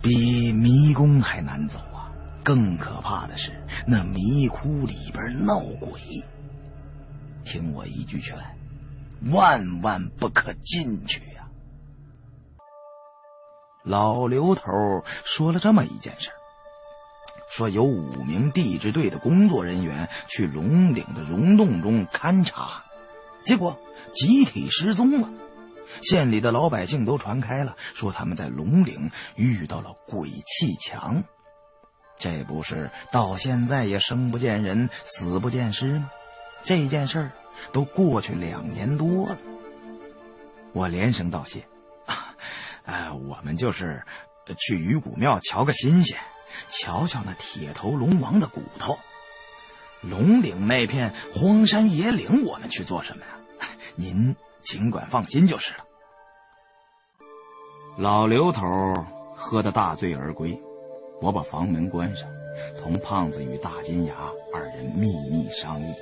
比迷宫还难走啊！更可怕的是，那迷窟里边闹鬼。听我一句劝，万万不可进去呀！老刘头说了这么一件事说有五名地质队的工作人员去龙岭的溶洞中勘察，结果集体失踪了。县里的老百姓都传开了，说他们在龙岭遇到了鬼气墙。这不是到现在也生不见人，死不见尸吗？这件事儿都过去两年多了。我连声道谢。呃，我们就是去鱼骨庙瞧个新鲜，瞧瞧那铁头龙王的骨头。龙岭那片荒山野岭，我们去做什么呀？您。尽管放心就是了。老刘头喝得大醉而归，我把房门关上，同胖子与大金牙二人秘密商议，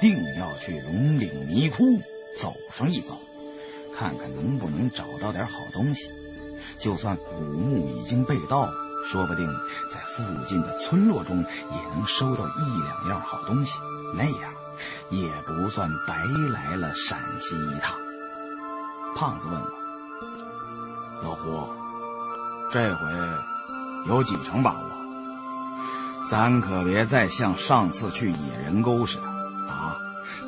定要去龙岭迷窟走上一遭，看看能不能找到点好东西。就算古墓已经被盗，说不定在附近的村落中也能收到一两样好东西，那样。也不算白来了陕西一趟。胖子问我：“老胡，这回有几成把握？咱可别再像上次去野人沟似的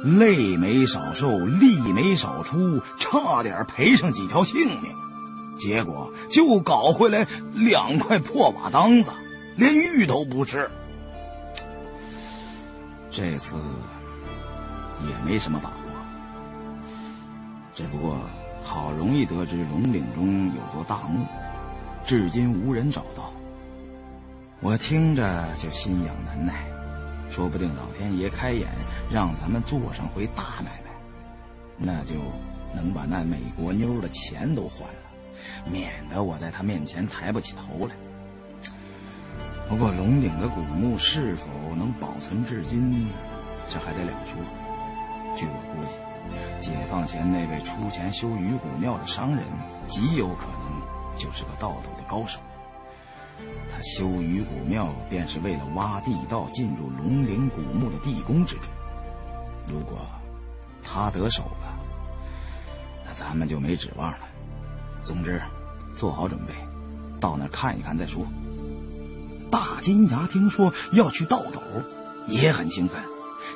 啊，泪没少受，力没少出，差点赔上几条性命，结果就搞回来两块破瓦当子，连玉都不是。这次。”也没什么把握，只不过好容易得知龙岭中有座大墓，至今无人找到。我听着就心痒难耐，说不定老天爷开眼让咱们做上回大买卖，那就能把那美国妞的钱都还了，免得我在他面前抬不起头来。不过龙岭的古墓是否能保存至今，这还得两说。据我估计，解放前那位出钱修鱼骨庙的商人，极有可能就是个盗斗的高手。他修鱼骨庙，便是为了挖地道进入龙陵古墓的地宫之中。如果他得手了，那咱们就没指望了。总之，做好准备，到那儿看一看再说。大金牙听说要去盗斗，也很兴奋。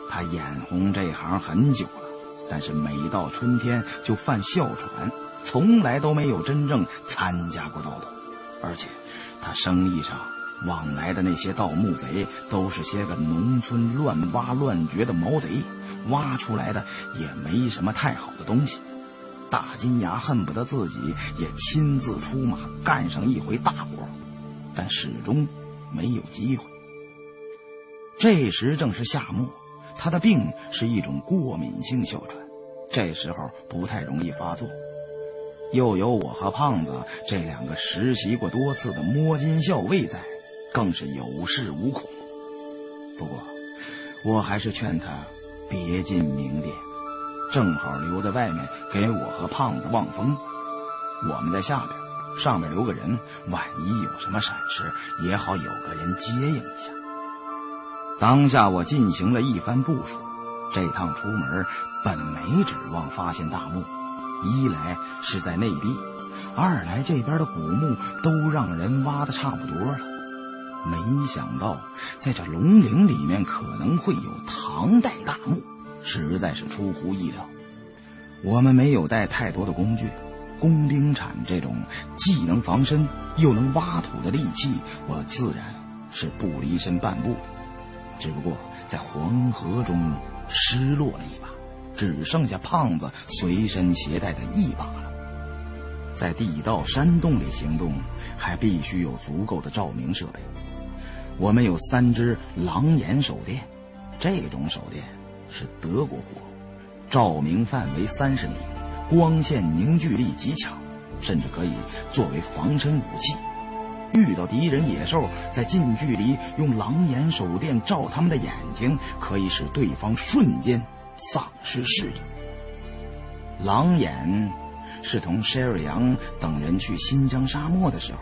他眼红这行很久了，但是每到春天就犯哮喘，从来都没有真正参加过盗斗。而且，他生意上往来的那些盗墓贼都是些个农村乱挖乱掘的毛贼，挖出来的也没什么太好的东西。大金牙恨不得自己也亲自出马干上一回大活，但始终没有机会。这时正是夏末。他的病是一种过敏性哮喘，这时候不太容易发作。又有我和胖子这两个实习过多次的摸金校尉在，更是有恃无恐。不过，我还是劝他别进明殿，正好留在外面给我和胖子望风。我们在下边，上面留个人，万一有什么闪失，也好有个人接应一下。当下我进行了一番部署，这趟出门本没指望发现大墓，一来是在内地，二来这边的古墓都让人挖的差不多了。没想到在这龙陵里面可能会有唐代大墓，实在是出乎意料。我们没有带太多的工具，工兵铲这种既能防身又能挖土的利器，我自然是不离身半步。只不过在黄河中失落了一把，只剩下胖子随身携带的一把了。在地道山洞里行动，还必须有足够的照明设备。我们有三只狼眼手电，这种手电是德国货，照明范围三十米，光线凝聚力极强，甚至可以作为防身武器。遇到敌人野兽，在近距离用狼眼手电照他们的眼睛，可以使对方瞬间丧失视力。狼眼是同 Sherry 杨等人去新疆沙漠的时候，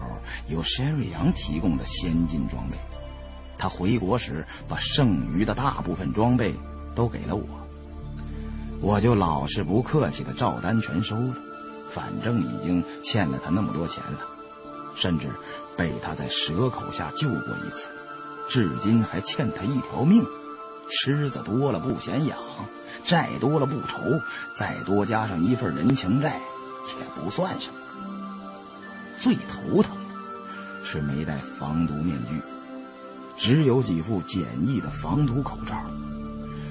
由 Sherry 杨提供的先进装备。他回国时把剩余的大部分装备都给了我，我就老实不客气的照单全收了。反正已经欠了他那么多钱了，甚至被他在蛇口下救过一次，至今还欠他一条命。虱子多了不嫌痒，债多了不愁，再多加上一份人情债，也不算什么。最头疼的是没带防毒面具，只有几副简易的防毒口罩。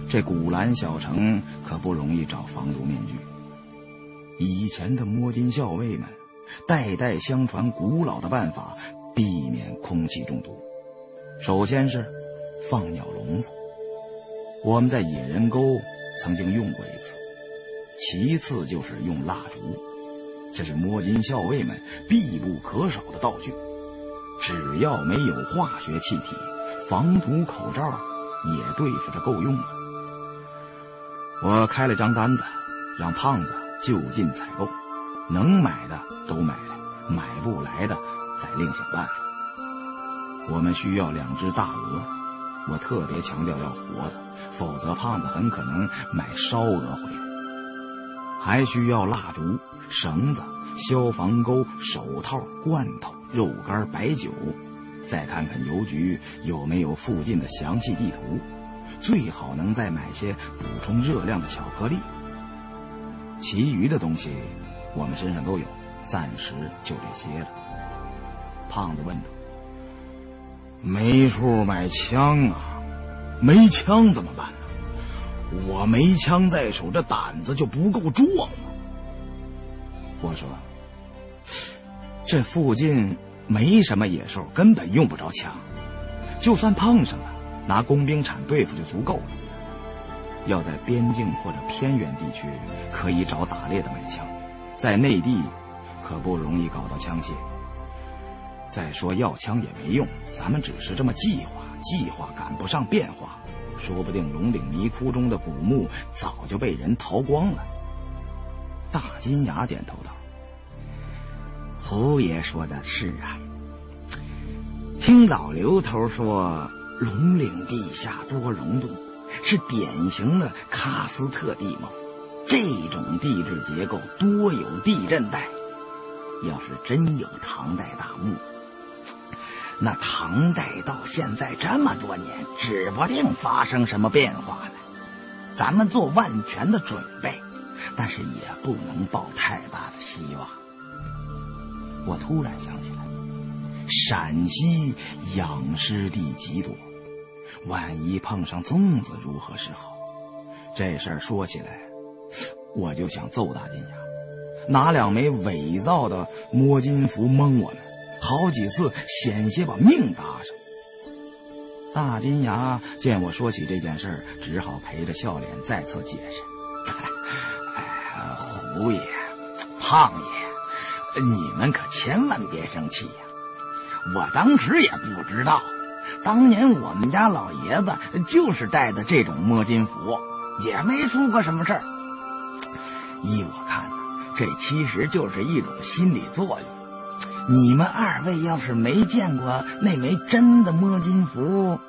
这古兰小城可不容易找防毒面具。以前的摸金校尉们代代相传古老的办法，避免空气中毒。首先是放鸟笼子。我们在野人沟曾经用过一次，其次就是用蜡烛，这是摸金校尉们必不可少的道具。只要没有化学气体，防毒口罩也对付着够用了。我开了张单子，让胖子就近采购，能买的都买来，买不来的再另想办法。我们需要两只大鹅，我特别强调要活的。否则，胖子很可能买烧鹅回来。还需要蜡烛、绳子、消防钩、手套、罐头、肉干、白酒。再看看邮局有没有附近的详细地图，最好能再买些补充热量的巧克力。其余的东西我们身上都有，暂时就这些了。胖子问道：“没处买枪啊？”没枪怎么办呢？我没枪在手，这胆子就不够壮啊！我说，这附近没什么野兽，根本用不着枪。就算碰上了，拿工兵铲对付就足够了。要在边境或者偏远地区，可以找打猎的买枪，在内地可不容易搞到枪械。再说要枪也没用，咱们只是这么计划。计划赶不上变化，说不定龙岭迷窟中的古墓早就被人掏光了。大金牙点头道：“侯爷说的是啊，听老刘头说，龙岭地下多溶洞，是典型的喀斯特地貌，这种地质结构多有地震带。要是真有唐代大墓。”那唐代到现在这么多年，指不定发生什么变化呢。咱们做万全的准备，但是也不能抱太大的希望。我突然想起来，陕西养尸地极多，万一碰上粽子如何是好？这事儿说起来，我就想揍大金牙，拿两枚伪造的摸金符蒙我们。好几次险些把命搭上。大金牙见我说起这件事只好陪着笑脸再次解释：“哎，胡爷、胖爷，你们可千万别生气呀！我当时也不知道，当年我们家老爷子就是带的这种摸金符，也没出过什么事儿。依我看呢，这其实就是一种心理作用。”你们二位要是没见过那枚真的摸金符，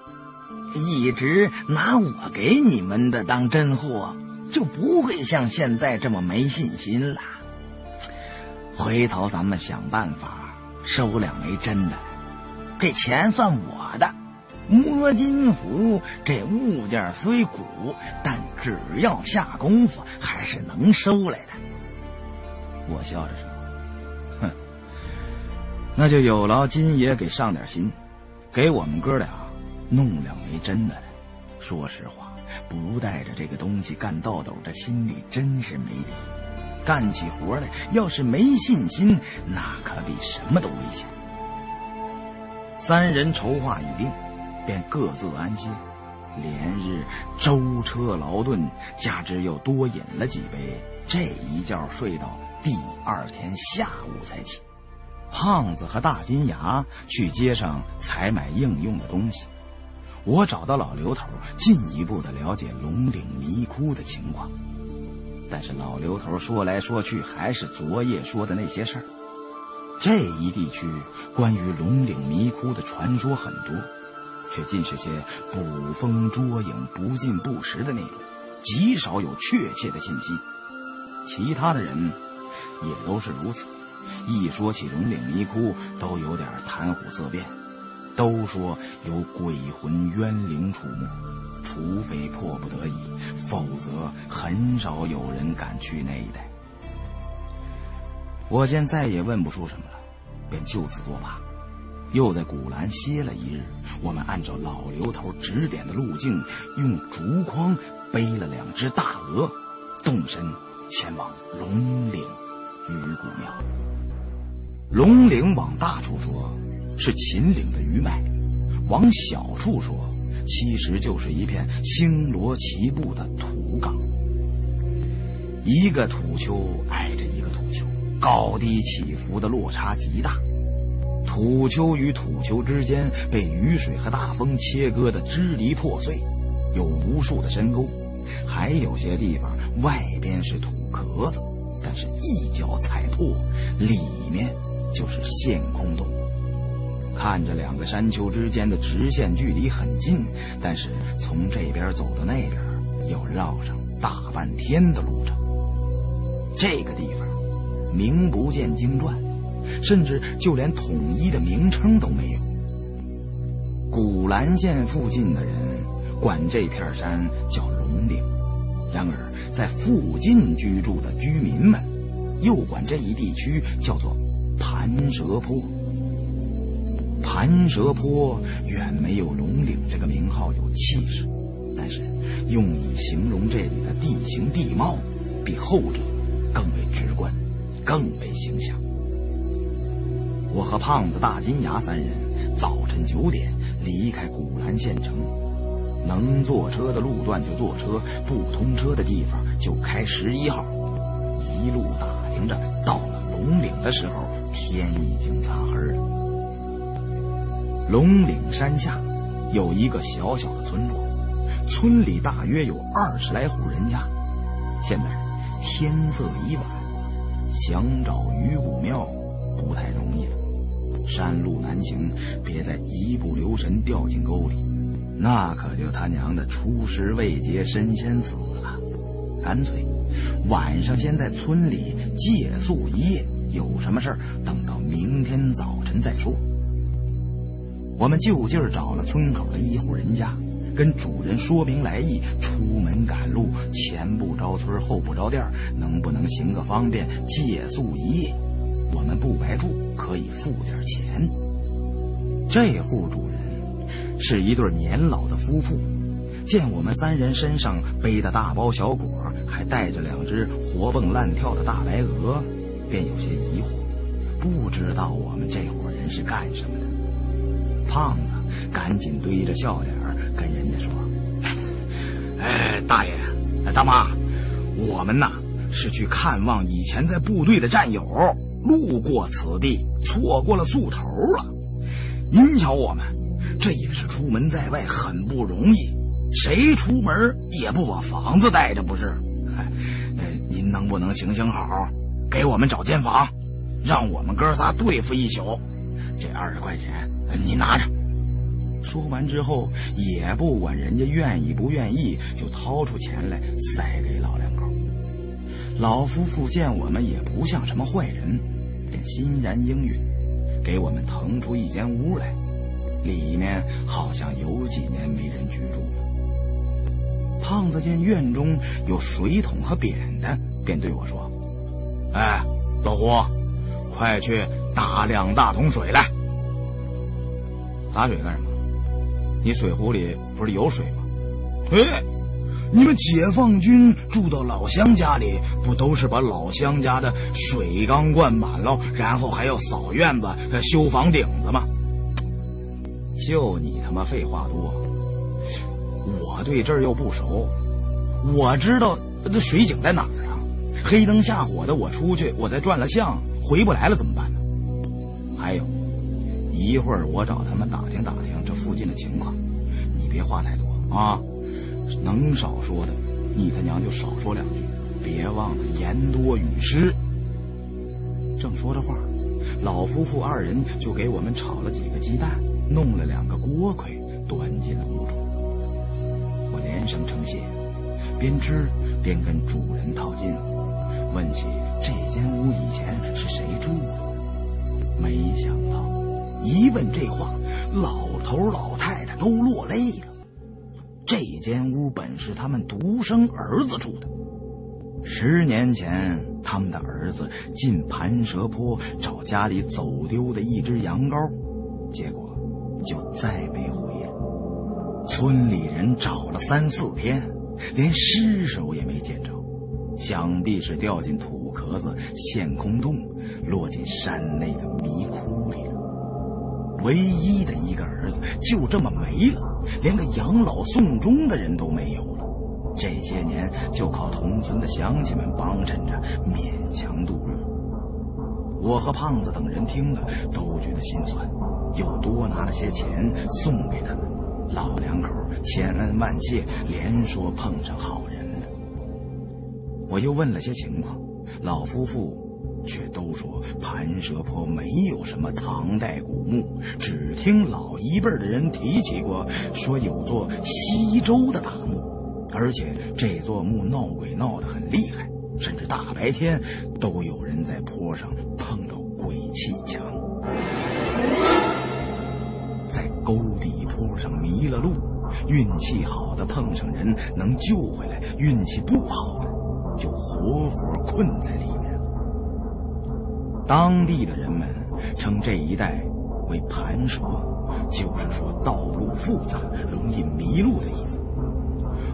一直拿我给你们的当真货，就不会像现在这么没信心了。回头咱们想办法收两枚真的，这钱算我的。摸金符这物件虽古，但只要下功夫，还是能收来的。我笑着说。那就有劳金爷给上点心，给我们哥俩弄两枚真的来。说实话，不带着这个东西干倒斗，这心里真是没底。干起活来要是没信心，那可比什么都危险。三人筹划已定，便各自安歇。连日舟车劳顿，加之又多饮了几杯，这一觉睡到第二天下午才起。胖子和大金牙去街上采买应用的东西，我找到老刘头，进一步的了解龙岭迷窟的情况。但是老刘头说来说去还是昨夜说的那些事儿。这一地区关于龙岭迷窟的传说很多，却尽是些捕风捉影、不尽不实的内容，极少有确切的信息。其他的人也都是如此，一说起龙岭迷窟，都有点谈虎色变，都说有鬼魂冤灵出没，除非迫不得已，否则很少有人敢去那一带。我见再也问不出什么了，便就此作罢。又在古兰歇了一日，我们按照老刘头指点的路径，用竹筐背了两只大鹅，动身前往龙岭鱼骨庙。龙岭往大处说，是秦岭的余脉；往小处说，其实就是一片星罗棋布的土岗。一个土丘挨着一个土丘，高低起伏的落差极大。土丘与土丘之间被雨水和大风切割的支离破碎，有无数的深沟，还有些地方外边是土壳子，但是一脚踩破，里面就是陷空洞。看着两个山丘之间的直线距离很近，但是从这边走到那边要绕上大半天的路程。这个地方名不见经传。甚至就连统一的名称都没有。古兰县附近的人管这片山叫龙岭，然而在附近居住的居民们又管这一地区叫做盘蛇坡。盘蛇坡远没有龙岭这个名号有气势，但是用以形容这里的地形地貌，比后者更为直观，更为形象。我和胖子、大金牙三人早晨九点离开古兰县城，能坐车的路段就坐车，不通车的地方就开十一号。一路打听着，到了龙岭的时候，天已经擦黑了。龙岭山下有一个小小的村落，村里大约有二十来户人家。现在天色已晚，想找鱼骨庙不太容易了。山路难行，别再一不留神掉进沟里，那可就他娘的出师未捷身先死了。干脆，晚上先在村里借宿一夜，有什么事儿等到明天早晨再说。我们就近找了村口的一户人家，跟主人说明来意，出门赶路，前不着村后不着店，能不能行个方便，借宿一夜？我们不白住，可以付点钱。这户主人是一对年老的夫妇，见我们三人身上背的大包小裹，还带着两只活蹦乱跳的大白鹅，便有些疑惑，不知道我们这伙人是干什么的。胖子赶紧堆着笑脸跟人家说：“哎，大爷，大妈，我们呐是去看望以前在部队的战友。”路过此地，错过了宿头了。您瞧，我们这也是出门在外，很不容易。谁出门也不把房子带着，不是？哎，您能不能行行好，给我们找间房，让我们哥仨对付一宿？这二十块钱你拿着。说完之后，也不管人家愿意不愿意，就掏出钱来塞给老两口。老夫妇见我们也不像什么坏人，便欣然应允，给我们腾出一间屋来，里面好像有几年没人居住了。胖子见院中有水桶和扁担，便对我说：“哎，老胡，快去打两大桶水来。打水干什么？你水壶里不是有水吗？哎。”你们解放军住到老乡家里，不都是把老乡家的水缸灌满了，然后还要扫院子、修房顶子吗？就你他妈废话多！我对这儿又不熟，我知道那水井在哪儿啊？黑灯瞎火的，我出去，我再转了相，回不来了怎么办呢？还有，一会儿我找他们打听打听这附近的情况，你别话太多啊。能少说的，你他娘就少说两句。别忘了言多语失。正说着话，老夫妇二人就给我们炒了几个鸡蛋，弄了两个锅盔，端进了屋中。我连声称谢，边吃边跟主人套近乎，问起这间屋以前是谁住的。没想到，一问这话，老头老太太都落泪了。这间屋本是他们独生儿子住的。十年前，他们的儿子进盘蛇坡找家里走丢的一只羊羔，结果就再没回来。村里人找了三四天，连尸首也没见着，想必是掉进土壳子、陷空洞，落进山内的迷窟里了。唯一的一个儿子就这么没了，连个养老送终的人都没有了。这些年就靠同村的乡亲们帮衬着，勉强度日。我和胖子等人听了都觉得心酸，又多拿了些钱送给他们。老两口千恩万谢，连说碰上好人。我又问了些情况，老夫妇。却都说盘蛇坡没有什么唐代古墓，只听老一辈的人提起过，说有座西周的大墓，而且这座墓闹鬼闹得很厉害，甚至大白天都有人在坡上碰到鬼气墙，在沟底坡上迷了路，运气好的碰上人能救回来，运气不好的就活活困在里面了。当地的人们称这一带为盘蛇，就是说道路复杂、容易迷路的意思；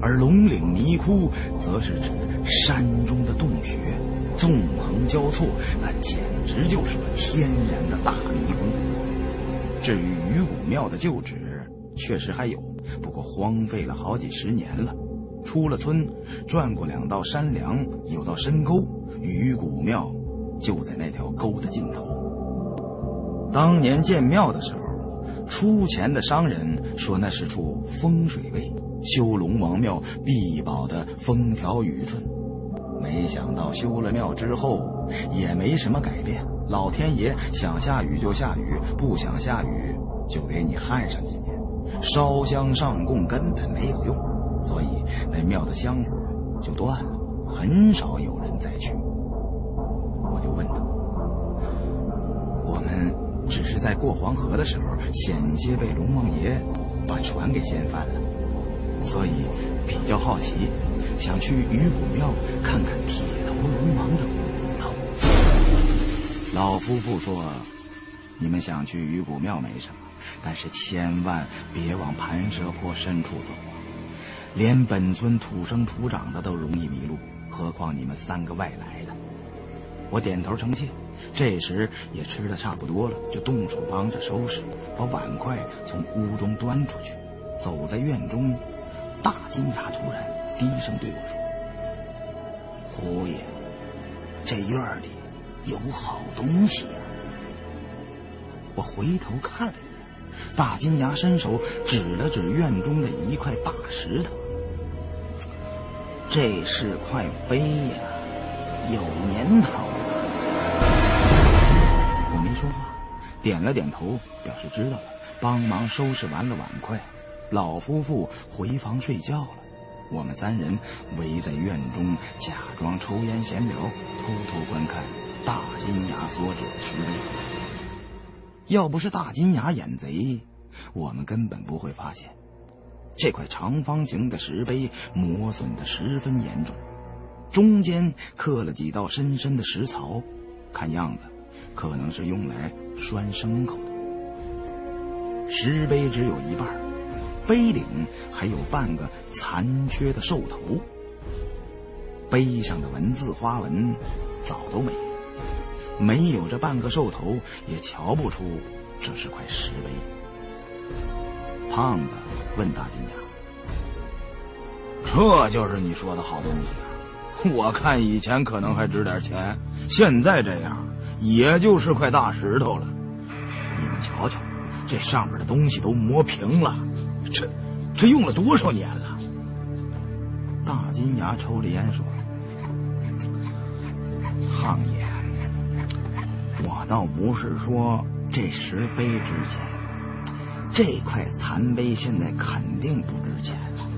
而龙岭迷窟，则是指山中的洞穴，纵横交错，那简直就是个天然的大迷宫。至于鱼骨庙的旧址，确实还有，不过荒废了好几十年了。出了村，转过两道山梁，有道深沟，鱼骨庙。就在那条沟的尽头。当年建庙的时候，出钱的商人说那是处风水位，修龙王庙必保的风调雨顺。没想到修了庙之后，也没什么改变。老天爷想下雨就下雨，不想下雨就给你旱上几年。烧香上供根本没有用，所以那庙的香火就断了，很少有人再去。我就问他：“我们只是在过黄河的时候，险些被龙王爷把船给掀翻了，所以比较好奇，想去鱼骨庙看看铁头龙王的骨头。”老夫妇说：“你们想去鱼骨庙没什么，但是千万别往盘蛇坡深处走！连本村土生土长的都容易迷路，何况你们三个外来的。”我点头称谢，这时也吃的差不多了，就动手帮着收拾，把碗筷从屋中端出去。走在院中，大金牙突然低声对我说：“胡爷，这院里有好东西呀！”我回头看了一眼，大金牙伸手指了指院中的一块大石头：“这是块碑呀，有年头了。我没。”说话，点了点头，表示知道了，帮忙收拾完了碗筷。老夫妇回房睡觉了，我们三人围在院中，假装抽烟闲聊，偷偷观看大金牙所指的石碑。要不是大金牙眼贼，我们根本不会发现，这块长方形的石碑磨损的十分严重，中间刻了几道深深的石槽，看样子。可能是用来拴牲口的。石碑只有一半，碑顶还有半个残缺的兽头。碑上的文字花纹早都没了，没有这半个兽头，也瞧不出这是块石碑。胖子问大金牙：“这就是你说的好东西啊？我看以前可能还值点钱，现在这样。”也就是块大石头了，你们瞧瞧，这上面的东西都磨平了，这这用了多少年了？大金牙抽着烟说：“胖爷，我倒不是说这石碑值钱，这块残碑现在肯定不值钱了，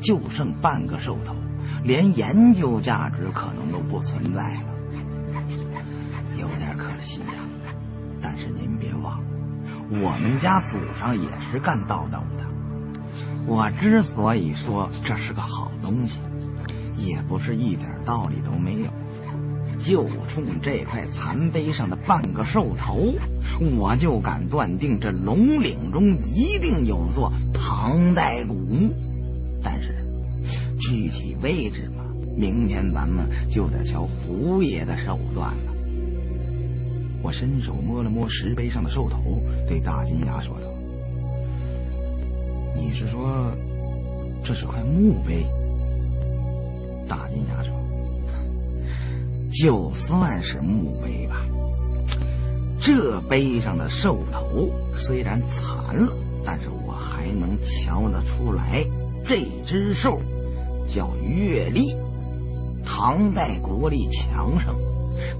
就剩半个兽头，连研究价值可能都不存在了，有点可惜呀。但是您别忘了，我们家祖上也是干道道的。我之所以说这是个好东西，也不是一点道理都没有。就冲这块残碑上的半个兽头，我就敢断定这龙岭中一定有座唐代古墓。但是具体位置嘛，明天咱们就得瞧胡爷的手段了。我伸手摸了摸石碑上的兽头，对大金牙说道：“你是说这是块墓碑？”大金牙说。就算是墓碑吧，这碑上的兽头虽然残了，但是我还能瞧得出来，这只兽叫月历。唐代国力强盛，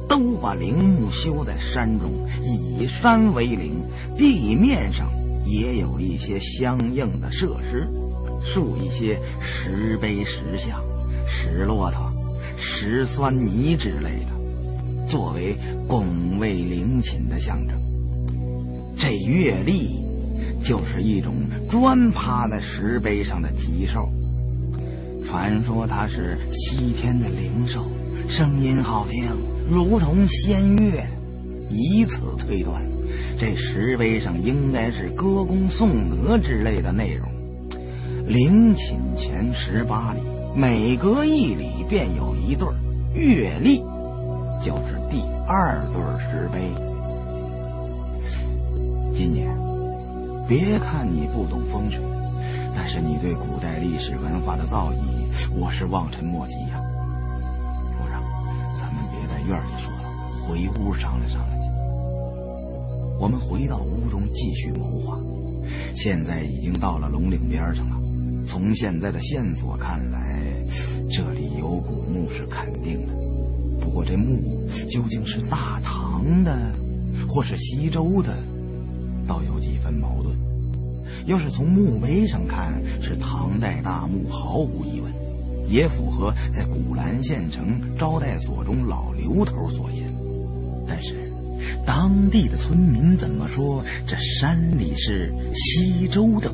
都把陵墓修在山中，以山为陵，地面上也有一些相应的设施，竖一些石碑、石像、石骆驼。石酸泥之类的，作为拱卫陵寝的象征。这月历就是一种专趴在石碑上的吉兽，传说它是西天的灵兽，声音好听，如同仙乐。以此推断，这石碑上应该是歌功颂德之类的内容。陵寝前十八里。每隔一里便有一对月历，就是第二对石碑。金爷，别看你不懂风水，但是你对古代历史文化的造诣，我是望尘莫及呀。夫人，咱们别在院里说了，回屋商量商量去。我们回到屋中继续谋划。现在已经到了龙岭边上了，从现在的线索看来。这里有古墓是肯定的，不过这墓究竟是大唐的，或是西周的，倒有几分矛盾。要是从墓碑上看是唐代大墓，毫无疑问，也符合在古兰县城招待所中老刘头所言。但是，当地的村民怎么说？这山里是西周的。